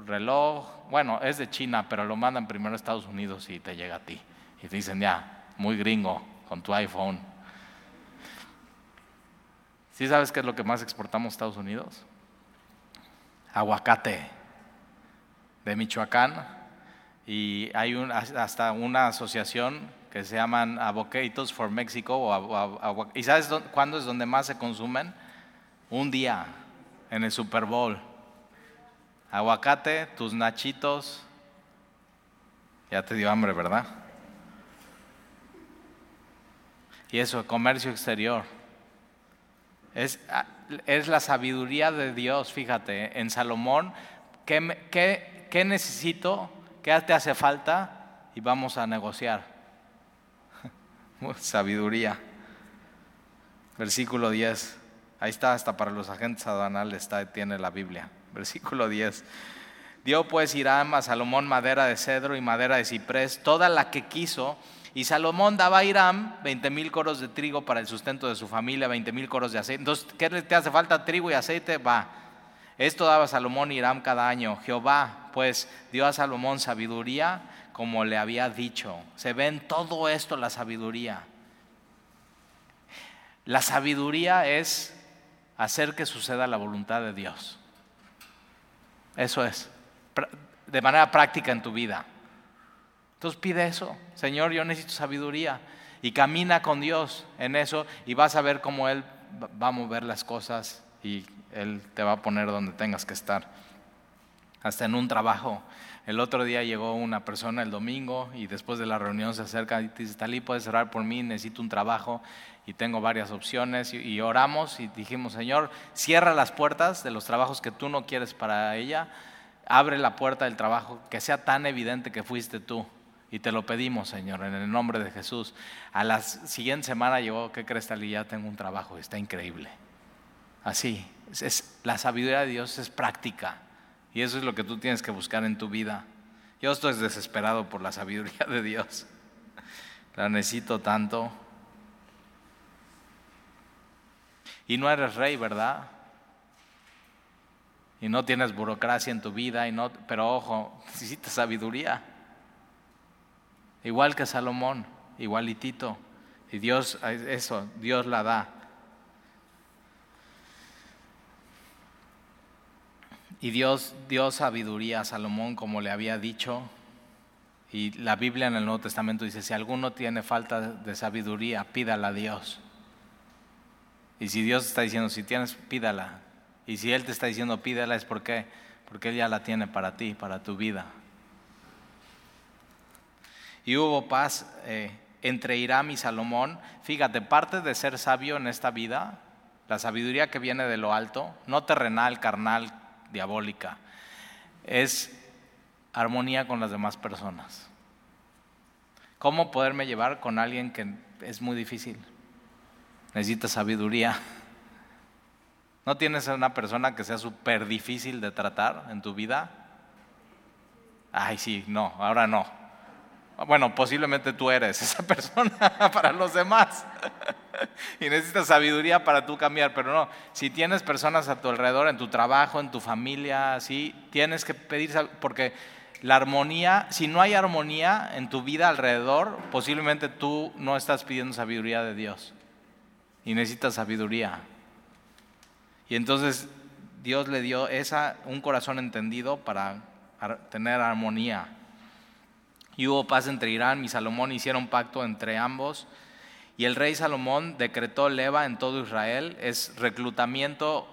reloj, bueno, es de China, pero lo mandan primero a Estados Unidos y te llega a ti. Y te dicen, ya, muy gringo, con tu iPhone. ¿Sí sabes qué es lo que más exportamos a Estados Unidos? Aguacate de Michoacán y hay hasta una asociación que se llaman Avocados for Mexico. ¿Y sabes cuándo es donde más se consumen? Un día, en el Super Bowl. Aguacate, tus nachitos. Ya te dio hambre, ¿verdad? Y eso, comercio exterior. Es, ah, es la sabiduría de Dios, fíjate, en Salomón, ¿qué, qué, qué necesito? ¿Qué te hace falta? Y vamos a negociar. [LAUGHS] Sabiduría. Versículo 10. Ahí está, hasta para los agentes aduanales está, tiene la Biblia. [LAUGHS] Versículo 10. Dio pues Hiram a Salomón madera de cedro y madera de ciprés, toda la que quiso y Salomón daba a Hiram 20 mil coros de trigo para el sustento de su familia, 20 mil coros de aceite. Entonces, ¿qué te hace falta? Trigo y aceite, va. Esto daba Salomón y Hiram cada año. Jehová, pues, dio a Salomón sabiduría como le había dicho. Se ve en todo esto la sabiduría. La sabiduría es hacer que suceda la voluntad de Dios. Eso es, de manera práctica en tu vida. Entonces pide eso, Señor, yo necesito sabiduría y camina con Dios en eso y vas a ver cómo Él va a mover las cosas y Él te va a poner donde tengas que estar. Hasta en un trabajo. El otro día llegó una persona el domingo y después de la reunión se acerca y dice, Talí, puedes cerrar por mí, necesito un trabajo y tengo varias opciones. Y, y oramos y dijimos, Señor, cierra las puertas de los trabajos que tú no quieres para ella, abre la puerta del trabajo que sea tan evidente que fuiste tú y te lo pedimos, Señor, en el nombre de Jesús. A la siguiente semana llegó, ¿qué crees, Talí? Ya tengo un trabajo, está increíble. Así, es, la sabiduría de Dios es práctica. Y eso es lo que tú tienes que buscar en tu vida. Yo estoy desesperado por la sabiduría de Dios. La necesito tanto. Y no eres rey, ¿verdad? Y no tienes burocracia en tu vida, y no, pero ojo, [LAUGHS] necesitas sabiduría. Igual que Salomón, igualitito. Y Dios, eso, Dios la da. Y Dios dio sabiduría a Salomón como le había dicho. Y la Biblia en el Nuevo Testamento dice, si alguno tiene falta de sabiduría, pídala a Dios. Y si Dios está diciendo, si tienes, pídala. Y si Él te está diciendo, pídala, es porque, porque Él ya la tiene para ti, para tu vida y hubo paz eh, entre Hiram y Salomón. Fíjate, parte de ser sabio en esta vida, la sabiduría que viene de lo alto, no terrenal, carnal, diabólica, es armonía con las demás personas. ¿Cómo poderme llevar con alguien que es muy difícil? Necesitas sabiduría. ¿No tienes una persona que sea súper difícil de tratar en tu vida? Ay, sí, no, ahora no. Bueno, posiblemente tú eres [LAUGHS] esa persona [LAUGHS] para los demás. [LAUGHS] y necesitas sabiduría para tú cambiar, pero no, si tienes personas a tu alrededor, en tu trabajo, en tu familia, sí, tienes que pedir, porque la armonía, si no hay armonía en tu vida alrededor, posiblemente tú no estás pidiendo sabiduría de Dios. Y necesitas sabiduría. Y entonces Dios le dio esa, un corazón entendido para tener armonía y hubo paz entre Irán y Salomón, hicieron pacto entre ambos. Y el rey Salomón decretó leva en todo Israel, es reclutamiento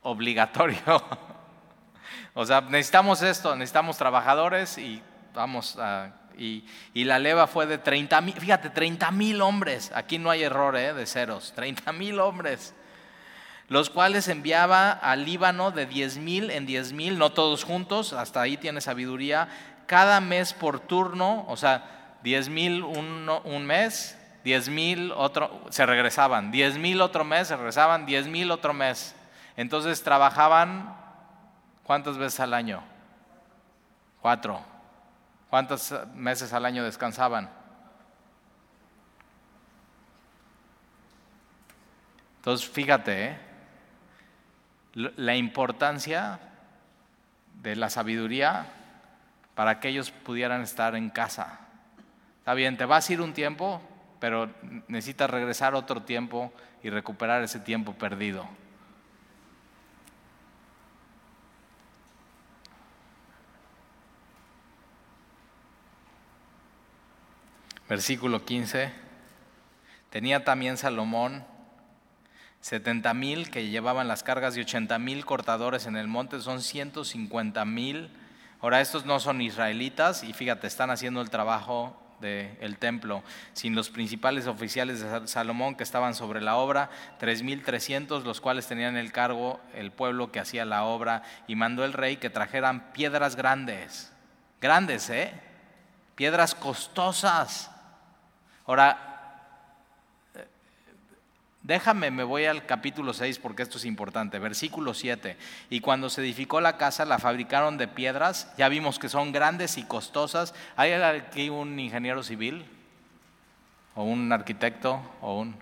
obligatorio. [LAUGHS] o sea, necesitamos esto, necesitamos trabajadores y vamos a... Y, la leva fue de 30 mil, fíjate, 30 mil hombres, aquí no hay error ¿eh? de ceros, 30 mil hombres, los cuales enviaba al Líbano de 10 mil en 10 mil, no todos juntos, hasta ahí tiene sabiduría, cada mes por turno, o sea, 10 mil un, un, mes, 10 mil otro, se regresaban, 10 mil otro mes, se regresaban, 10 mil otro mes. Entonces trabajaban, ¿cuántas veces al año? Cuatro. ¿Cuántos meses al año descansaban? Entonces, fíjate, ¿eh? la importancia de la sabiduría para que ellos pudieran estar en casa. Está bien, te vas a ir un tiempo, pero necesitas regresar otro tiempo y recuperar ese tiempo perdido. Versículo 15. Tenía también Salomón 70 mil que llevaban las cargas y 80 mil cortadores en el monte, son 150 mil. Ahora, estos no son israelitas y fíjate, están haciendo el trabajo del templo, sin los principales oficiales de Salomón que estaban sobre la obra, 3.300, los cuales tenían el cargo el pueblo que hacía la obra, y mandó el rey que trajeran piedras grandes, grandes, ¿eh? Piedras costosas. Ahora, Déjame, me voy al capítulo 6 porque esto es importante. Versículo 7. Y cuando se edificó la casa, la fabricaron de piedras. Ya vimos que son grandes y costosas. ¿Hay aquí un ingeniero civil? ¿O un arquitecto? ¿O un...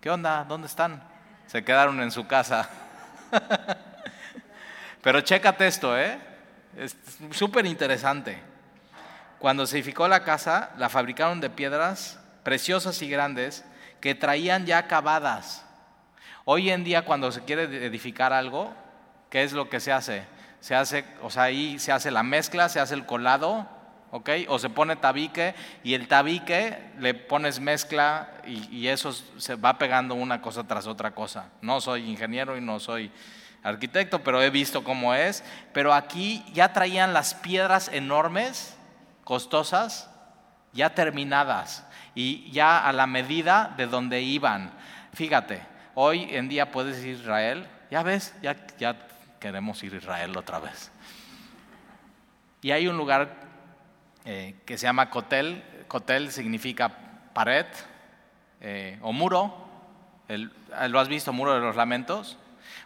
¿Qué onda? ¿Dónde están? Se quedaron en su casa. [LAUGHS] Pero chécate esto, ¿eh? Es súper interesante. Cuando se edificó la casa, la fabricaron de piedras preciosas y grandes que traían ya acabadas. Hoy en día cuando se quiere edificar algo, ¿qué es lo que se hace? Se hace, o sea, ahí se hace la mezcla, se hace el colado, ¿ok? O se pone tabique y el tabique le pones mezcla y, y eso se va pegando una cosa tras otra cosa. No soy ingeniero y no soy arquitecto, pero he visto cómo es. Pero aquí ya traían las piedras enormes, costosas, ya terminadas y ya a la medida de donde iban. Fíjate, hoy en día puedes ir a Israel, ya ves, ya, queremos ir a Israel otra vez. Y hay un lugar eh, que se llama Cotel, Cotel significa pared eh, o muro, ¿lo has visto, muro de los lamentos?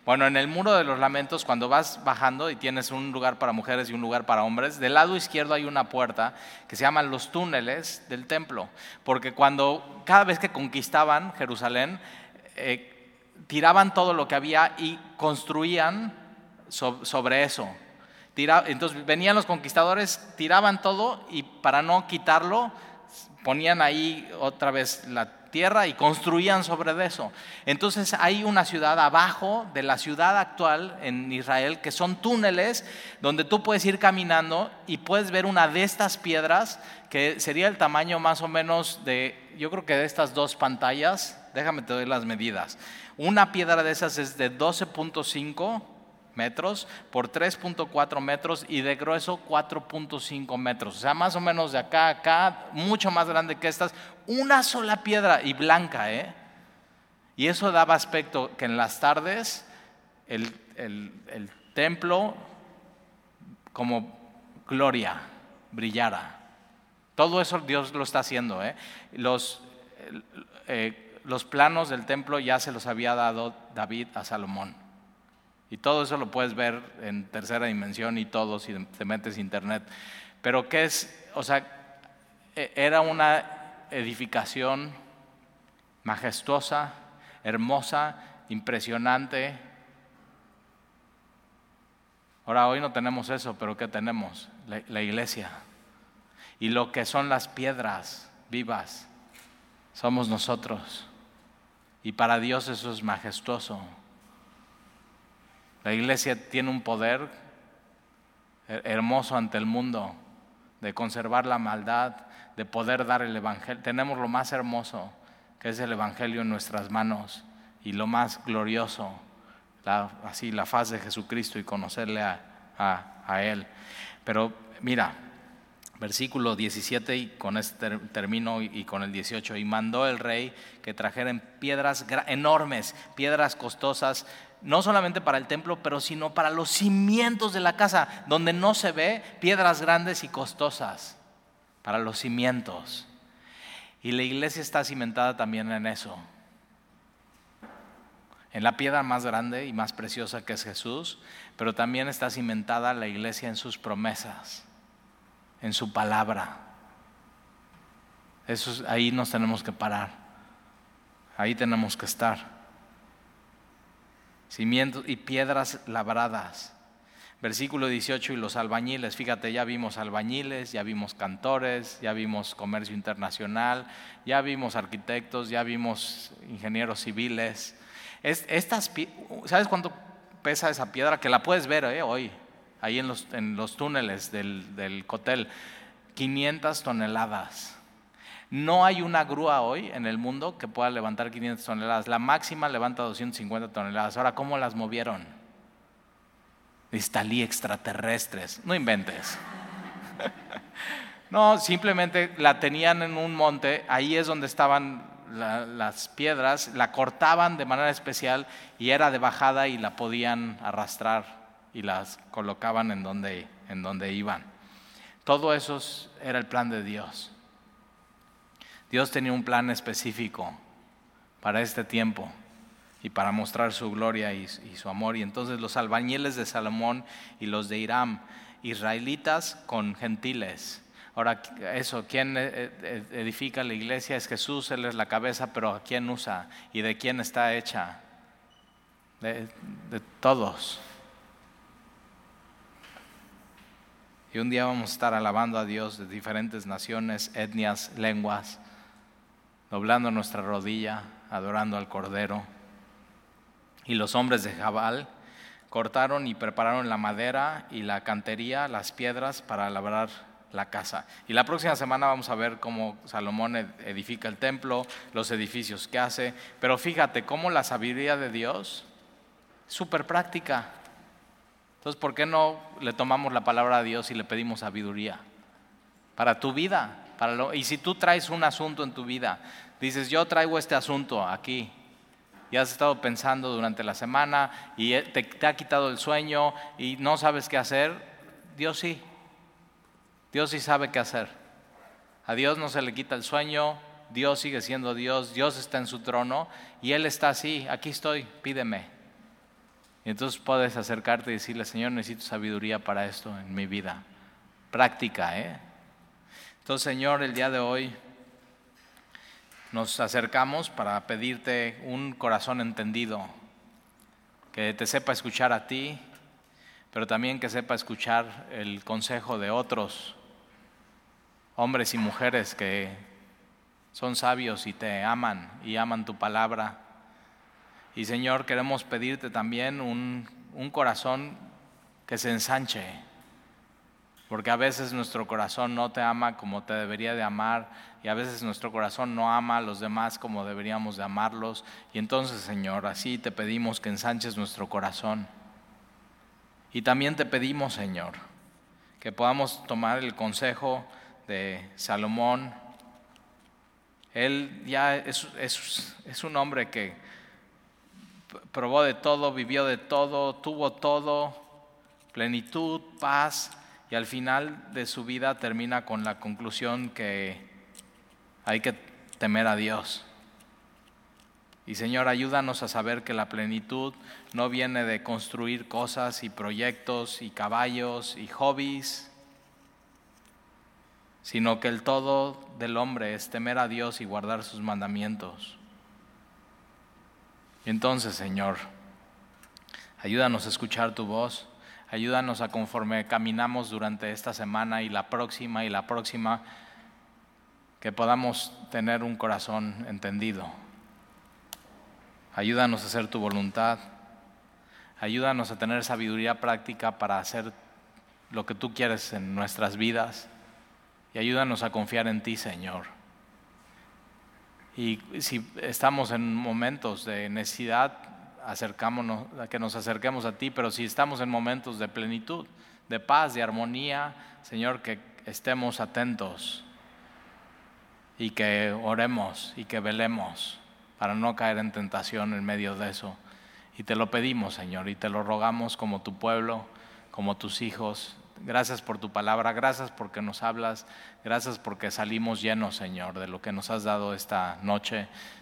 Bueno, en el muro de los lamentos, cuando vas bajando y tienes un lugar para mujeres y un lugar para hombres, del lado izquierdo hay una puerta que se llaman los túneles del templo, porque cuando cada vez que conquistaban Jerusalén, eh, tiraban todo lo que había y construían sobre eso. entonces venían los conquistadores, tiraban todo y para no quitarlo, ponían ahí otra vez la tierra y construían sobre eso. Entonces hay una ciudad abajo de la ciudad actual en Israel que son túneles donde tú puedes ir caminando y puedes ver una de estas piedras que sería el tamaño más o menos de, yo creo que de estas dos pantallas, déjame te doy las medidas. Una piedra de esas es de 12.5 metros por 3.4 metros y de grueso 4.5 metros. O sea, más o menos de acá a acá, mucho más grande que estas, una sola piedra y blanca, ¿eh? Y eso daba aspecto que en las tardes el, el templo como gloria brillara. Todo eso Dios lo está haciendo. ¿eh? Los, eh, los planos del templo ya se los había dado David a Salomón. Y todo eso lo puedes ver en tercera dimensión y todo si te metes internet. Pero ¿qué es? O sea, e, era una edificación majestuosa, hermosa, impresionante. Ahora hoy no tenemos eso, pero ¿qué tenemos? La, la iglesia. Y lo que son las piedras vivas somos nosotros. Y para Dios eso es majestuoso. La iglesia tiene un poder hermoso ante el mundo de conservar la maldad, de poder dar el Evangelio. Tenemos lo más hermoso, que es el Evangelio en nuestras manos, y lo más glorioso, así la faz de Jesucristo y conocerle a, Él. Pero mira, versículo 17, y con este termino y con el 18, y mandó el rey que trajeran piedras enormes, piedras costosas, no solamente para el templo, pero sino para los cimientos de la casa, donde no se ve piedras grandes y costosas, para los cimientos. Y la iglesia está cimentada también en eso, en la piedra más grande y más preciosa que es Jesús, pero también está cimentada la iglesia en sus promesas, en su palabra. Ahí nos tenemos que parar, ahí tenemos que estar. Cimientos y piedras labradas. Versículo 18, y los albañiles, fíjate, ya vimos albañiles, ya vimos cantores, ya vimos comercio internacional, ya vimos arquitectos, ya vimos ingenieros civiles. estas, ¿Sabes cuánto pesa esa piedra? Que la puedes ver eh, hoy, ahí en los, en los túneles del, del cotel. 500 toneladas. No hay una grúa hoy en el mundo que pueda levantar 500 toneladas. La máxima levanta 250 toneladas. Ahora, ¿cómo las movieron? Estalí extraterrestres. No inventes. [LAUGHS] No, simplemente la tenían en un monte, ahí es donde estaban las piedras, la cortaban de manera especial y era de bajada y la podían arrastrar y las colocaban en donde, en donde iban. Todo eso era el plan de Dios. Dios tenía un plan específico para este tiempo y para mostrar su gloria y, su amor. Y entonces los albañiles de Salomón y los de Irán, israelitas con gentiles. Ahora, eso, ¿quién e, e, edifica la iglesia? Es Jesús, Él es la cabeza, pero ¿a quién usa? ¿Y de quién está hecha? De todos. Y un día vamos a estar alabando a Dios de diferentes naciones, etnias, lenguas, doblando nuestra rodilla, adorando al Cordero. Y los hombres de Jabal cortaron y prepararon la madera y la cantería, las piedras para labrar la casa. Y la próxima semana vamos a ver cómo Salomón edifica el templo, los edificios que hace. Pero fíjate cómo la sabiduría de Dios es súper práctica. Entonces, ¿por qué no le tomamos la palabra a Dios y le pedimos sabiduría? Para tu vida. Para y si tú traes un asunto en tu vida, dices, yo traigo este asunto aquí, y has estado pensando durante la semana y eh, te, ha quitado el sueño y no sabes qué hacer, Dios sí. Dios sí sabe qué hacer. A Dios no se le quita el sueño, Dios sigue siendo Dios, Dios está en su trono y Él está así, aquí estoy, pídeme. Y entonces puedes acercarte y decirle, Señor, necesito sabiduría para esto en mi vida. Práctica, ¿eh? Entonces, Señor, el día de hoy nos acercamos para pedirte un corazón entendido, que te sepa escuchar a ti, pero también que sepa escuchar el consejo de otros hombres y mujeres que son sabios y te aman y aman tu palabra. Y Señor, queremos pedirte también un, un corazón que se ensanche, porque a veces nuestro corazón no te ama como te debería de amar y a veces nuestro corazón no ama a los demás como deberíamos de amarlos. Y entonces, Señor, así te pedimos que ensanches nuestro corazón. Y también te pedimos, Señor, que podamos tomar el consejo de Salomón. Él ya es, es un hombre que probó de todo, vivió de todo, tuvo todo, plenitud, paz y al final de su vida termina con la conclusión que hay que temer a Dios. Y Señor, ayúdanos a saber que la plenitud no viene de construir cosas y proyectos y caballos y hobbies, sino que el todo del hombre es temer a Dios y guardar sus mandamientos. Y entonces, Señor, ayúdanos a escuchar tu voz Ayúdanos a conforme caminamos durante esta semana y la próxima y la próxima, que podamos tener un corazón entendido. Ayúdanos a hacer tu voluntad. Ayúdanos a tener sabiduría práctica para hacer lo que tú quieres en nuestras vidas. Y ayúdanos a confiar en ti, Señor. Y si estamos en momentos de necesidad, acercámonos, que nos acerquemos a ti, pero si estamos en momentos de plenitud, de paz, de armonía, Señor, que estemos atentos y que oremos y que velemos para no caer en tentación en medio de eso. Y te lo pedimos, Señor, y te lo rogamos como tu pueblo, como tus hijos. Gracias por tu palabra, gracias porque nos hablas, gracias porque salimos llenos, Señor, de lo que nos has dado esta noche.